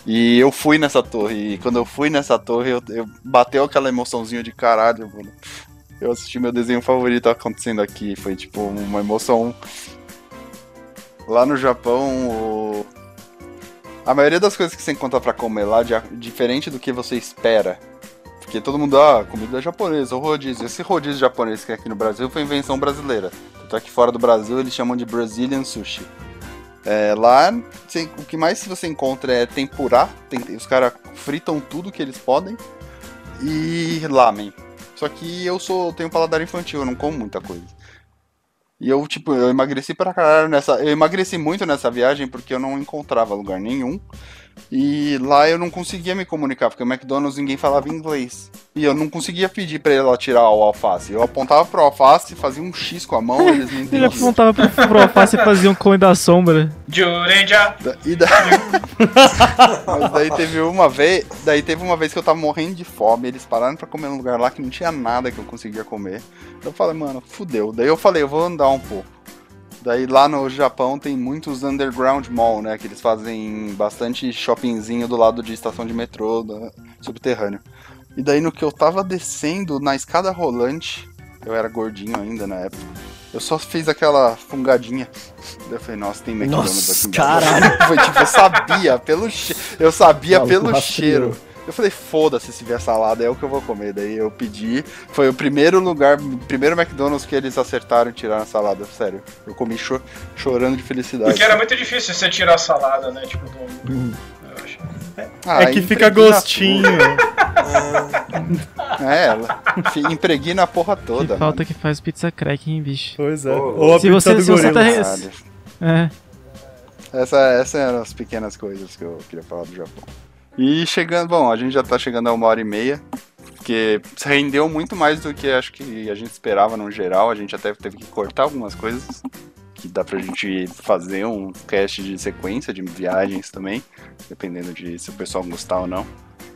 E eu fui nessa torre, e quando eu fui nessa torre, eu, eu bateu aquela emoçãozinha de caralho, mano. Eu assisti meu desenho favorito acontecendo aqui. Foi tipo uma emoção. Lá no Japão, o... a maioria das coisas que você encontra pra comer lá, de- diferente do que você espera. Porque todo mundo, ah, comida japonesa, o rodízio. Esse rodízio japonês que é aqui no Brasil foi invenção brasileira. Tanto é que fora do Brasil eles chamam de Brazilian Sushi. É, lá, o que mais você encontra é tempurá. tem- os caras fritam tudo que eles podem. E lamen. Só que eu sou tenho paladar infantil, eu não como muita coisa. E eu, tipo, eu emagreci pra caralho nessa. Eu emagreci muito nessa viagem porque eu não encontrava lugar nenhum. E lá eu não conseguia me comunicar, porque o McDonald's ninguém falava inglês. E eu não conseguia pedir pra ela tirar o alface. Eu apontava pro alface, fazia um X com a mão, eles não Ele entendiam. apontava pro, pro alface e fazia um clone da sombra. Jurenja! Da- E daí... Mas daí teve uma vez, daí teve uma vez que eu tava morrendo de fome, eles pararam pra comer num lugar lá que não tinha nada que eu conseguia comer. Eu falei, mano, fudeu. Daí eu falei, eu vou andar um pouco. Daí lá no Japão tem muitos underground mall, né, que eles fazem bastante shoppingzinho do lado de estação de metrô, da- subterrâneo. E daí no que eu tava descendo na escada rolante, eu era gordinho ainda na época. Eu só fiz aquela fungadinha. Eu falei, nossa, tem McDonald's Nossa, aqui caralho. Foi tipo, eu sabia pelo che... Eu sabia Maluco pelo rastreou. cheiro. Eu falei, foda-se se vier salada, é o que eu vou comer. Daí eu pedi. Foi o primeiro lugar, primeiro McDonald's que eles acertaram tiraram a salada. Sério. Eu comi cho- chorando de felicidade. Porque era muito difícil você tirar a salada, né? Tipo, do. Hum. Eu acho. Ah, é que fica gostinho. É, ela fi- impregna a porra Que toda. falta que faz pizza crack, hein, bicho. Pois é. Oh. Ou a Se pizza você- do se você tá. É. Essa, essas eram as pequenas coisas que eu queria falar do Japão. E chegando, bom, a gente já tá chegando a uma hora e meia, porque rendeu muito mais do que acho que a gente esperava no geral. A gente até teve que cortar algumas coisas, que dá pra gente fazer um cast de sequência de viagens também, dependendo de se o pessoal gostar ou não.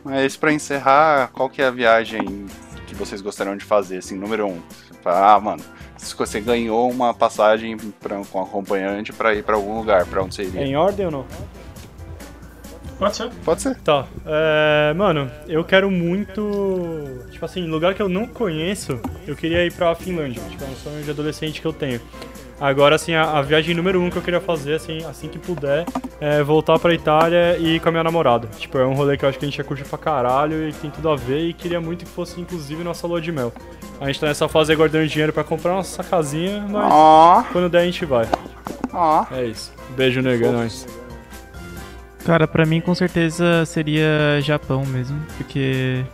Mas pra encerrar, qual que é a viagem que vocês gostariam de fazer, assim, número um? Ah, mano, se você ganhou uma passagem pra, com acompanhante pra ir pra algum lugar, pra onde você iria? em ordem ou não? Pode ser. Pode ser. Tá. É, mano, eu quero muito. Tipo assim, lugar que eu não conheço, eu queria ir pra Finlândia. Tipo, é um sonho de adolescente que eu tenho. Agora, assim, a, a viagem número um que eu queria fazer, assim, assim que puder, é voltar pra Itália e ir com a minha namorada. Tipo, é um rolê que eu acho que a gente ia curtir pra caralho e que tem tudo a ver e queria muito que fosse, inclusive, nossa lua de mel. A gente tá nessa fase aí guardando dinheiro pra comprar nossa casinha, mas Ó, quando der a gente vai. ó. É isso. Beijo, nega, é nóis. Cara, pra mim com certeza seria Japão mesmo, porque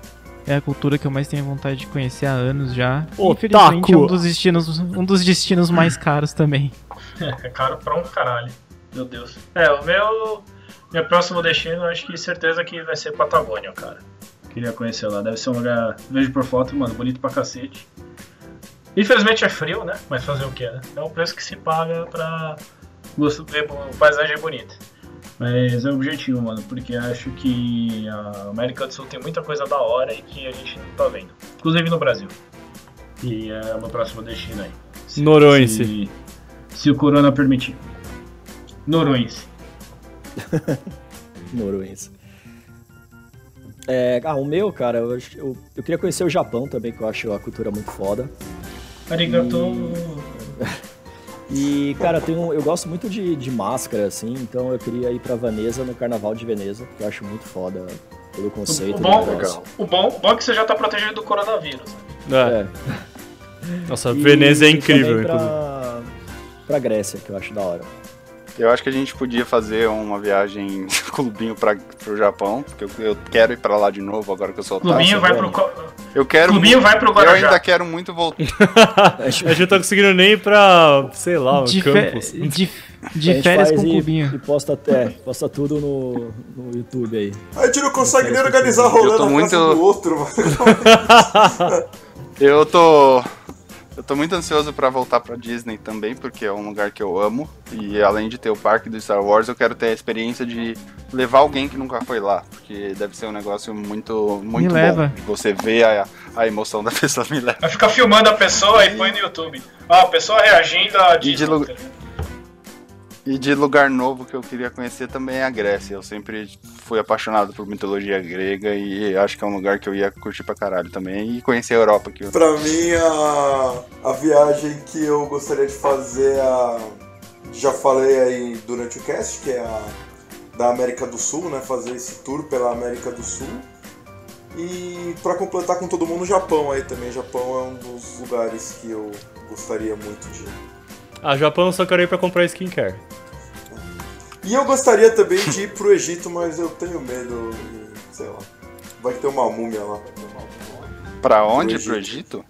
é a cultura que eu mais tenho vontade de conhecer há anos já. Otaku! Infelizmente é um dos destinos, um dos destinos mais caros também. É caro pra um caralho. Meu Deus. É, o meu. Meu próximo destino, eu acho que certeza que vai ser Patagônia, cara. Queria conhecer lá. Deve ser um lugar. Vejo por foto, mano, bonito pra cacete. Infelizmente é frio, né? Mas fazer o que, né? É um preço que se paga pra gosto- ver paisagem bonita. Mas é o objetivo, mano, porque acho que a América do Sul tem muita coisa da hora e que a gente não tá vendo. Inclusive no Brasil. E é o meu próximo destino aí. Se- Noronense. Se, se o Corona permitir. Noronense. Noruense. É, ah, o meu, cara, eu, eu, eu queria conhecer o Japão também, que eu acho a cultura muito foda. Arigato. E, cara, tem um- eu gosto muito de, de máscara, assim, então eu queria ir pra Veneza, no Carnaval de Veneza, que eu acho muito foda pelo conceito. O do bom, o bom, o bom é que você já tá protegido do coronavírus. né? É. Nossa, E- Veneza é e incrível, também inclusive. pra, pra Grécia, que eu acho da hora. Eu acho que a gente podia fazer uma viagem clubinho pra, pro Japão, porque eu, eu quero ir pra lá de novo agora que eu sou Clubinho vai pro. co- Eu quero. Clubinho vai pro Eu Guarujá. ainda quero muito voltar. A gente não tá conseguindo nem ir pra, sei lá, um De, fe- campus. de, A de gente férias com e, cubinho. E posta, até, posta tudo no, no YouTube aí. A gente não consegue nem organizar Eu tô na muito- casa do outro, mano. Eu tô. Eu tô muito ansioso pra voltar pra Disney também, porque é um lugar que eu amo. E além de ter o parque do Star Wars, eu quero ter a experiência de levar alguém que nunca foi lá. Porque deve ser um negócio muito, muito bom. leva. Você vê a, a emoção da pessoa me leva. Vai ficar filmando a pessoa e põe no YouTube. Ó, a pessoa reagindo a de Disney. lu- tá ligado? E de lugar novo que eu queria conhecer também é a Grécia. Eu sempre fui apaixonado por mitologia grega e acho que é um lugar que eu ia curtir pra caralho também. E conhecer a Europa. Que eu... Pra mim, a, a viagem que eu gostaria de fazer, a, já falei aí durante o cast, que é a da América do Sul, né? Fazer esse tour pela América do Sul. E pra completar com todo mundo, o Japão aí também. O Japão é um dos lugares que eu gostaria muito de. Ah, Japão eu só quero ir pra comprar skincare. E eu gostaria também de ir pro Egito, mas eu tenho medo, sei lá. Vai ter uma múmia lá. Pra onde? Pro Pro Egito?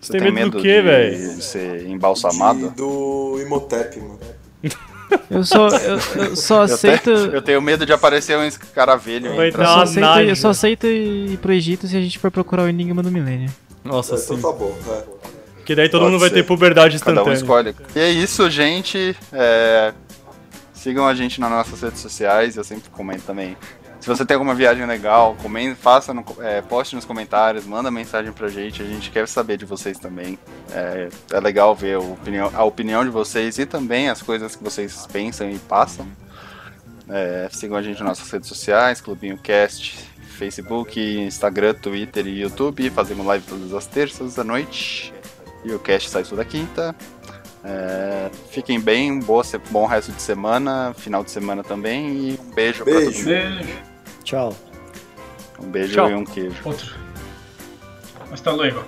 Você tem medo do quê, de- velho? De ser embalsamado? E do Imhotep, mano. Eu só, eu, eu só Eu, aceito. te- eu tenho medo de aparecer um escaravelho. Vai e Eu dar só, aceito, eu só aceito ir pro Egito se a gente for procurar o Enigma do Milênio. Nossa, É, sim. então tá bom, é. Que daí todo Pode mundo vai ser. ter puberdade Cada um instantânea. escolhe. E é isso, gente. É, Sigam a gente nas nossas redes sociais. Eu sempre comento também. Se você tem alguma viagem legal, comente, faça no, é, poste nos comentários, manda mensagem pra gente. A gente quer saber de vocês também. É, é legal ver a opinião, a opinião de vocês e também as coisas que vocês pensam e passam. É, sigam a gente nas nossas redes sociais, Clubinho Cast, Facebook, Instagram, Twitter e YouTube. Fazemos live todas as terças da noite. E o cast sai toda quinta. É, fiquem bem, boa, se- bom resto de semana, final de semana também. E um beijo, pra todo Beijo. mundo. Beijo. Tchau. Um beijo Tchau. e um queijo. Outro. Hasta luego.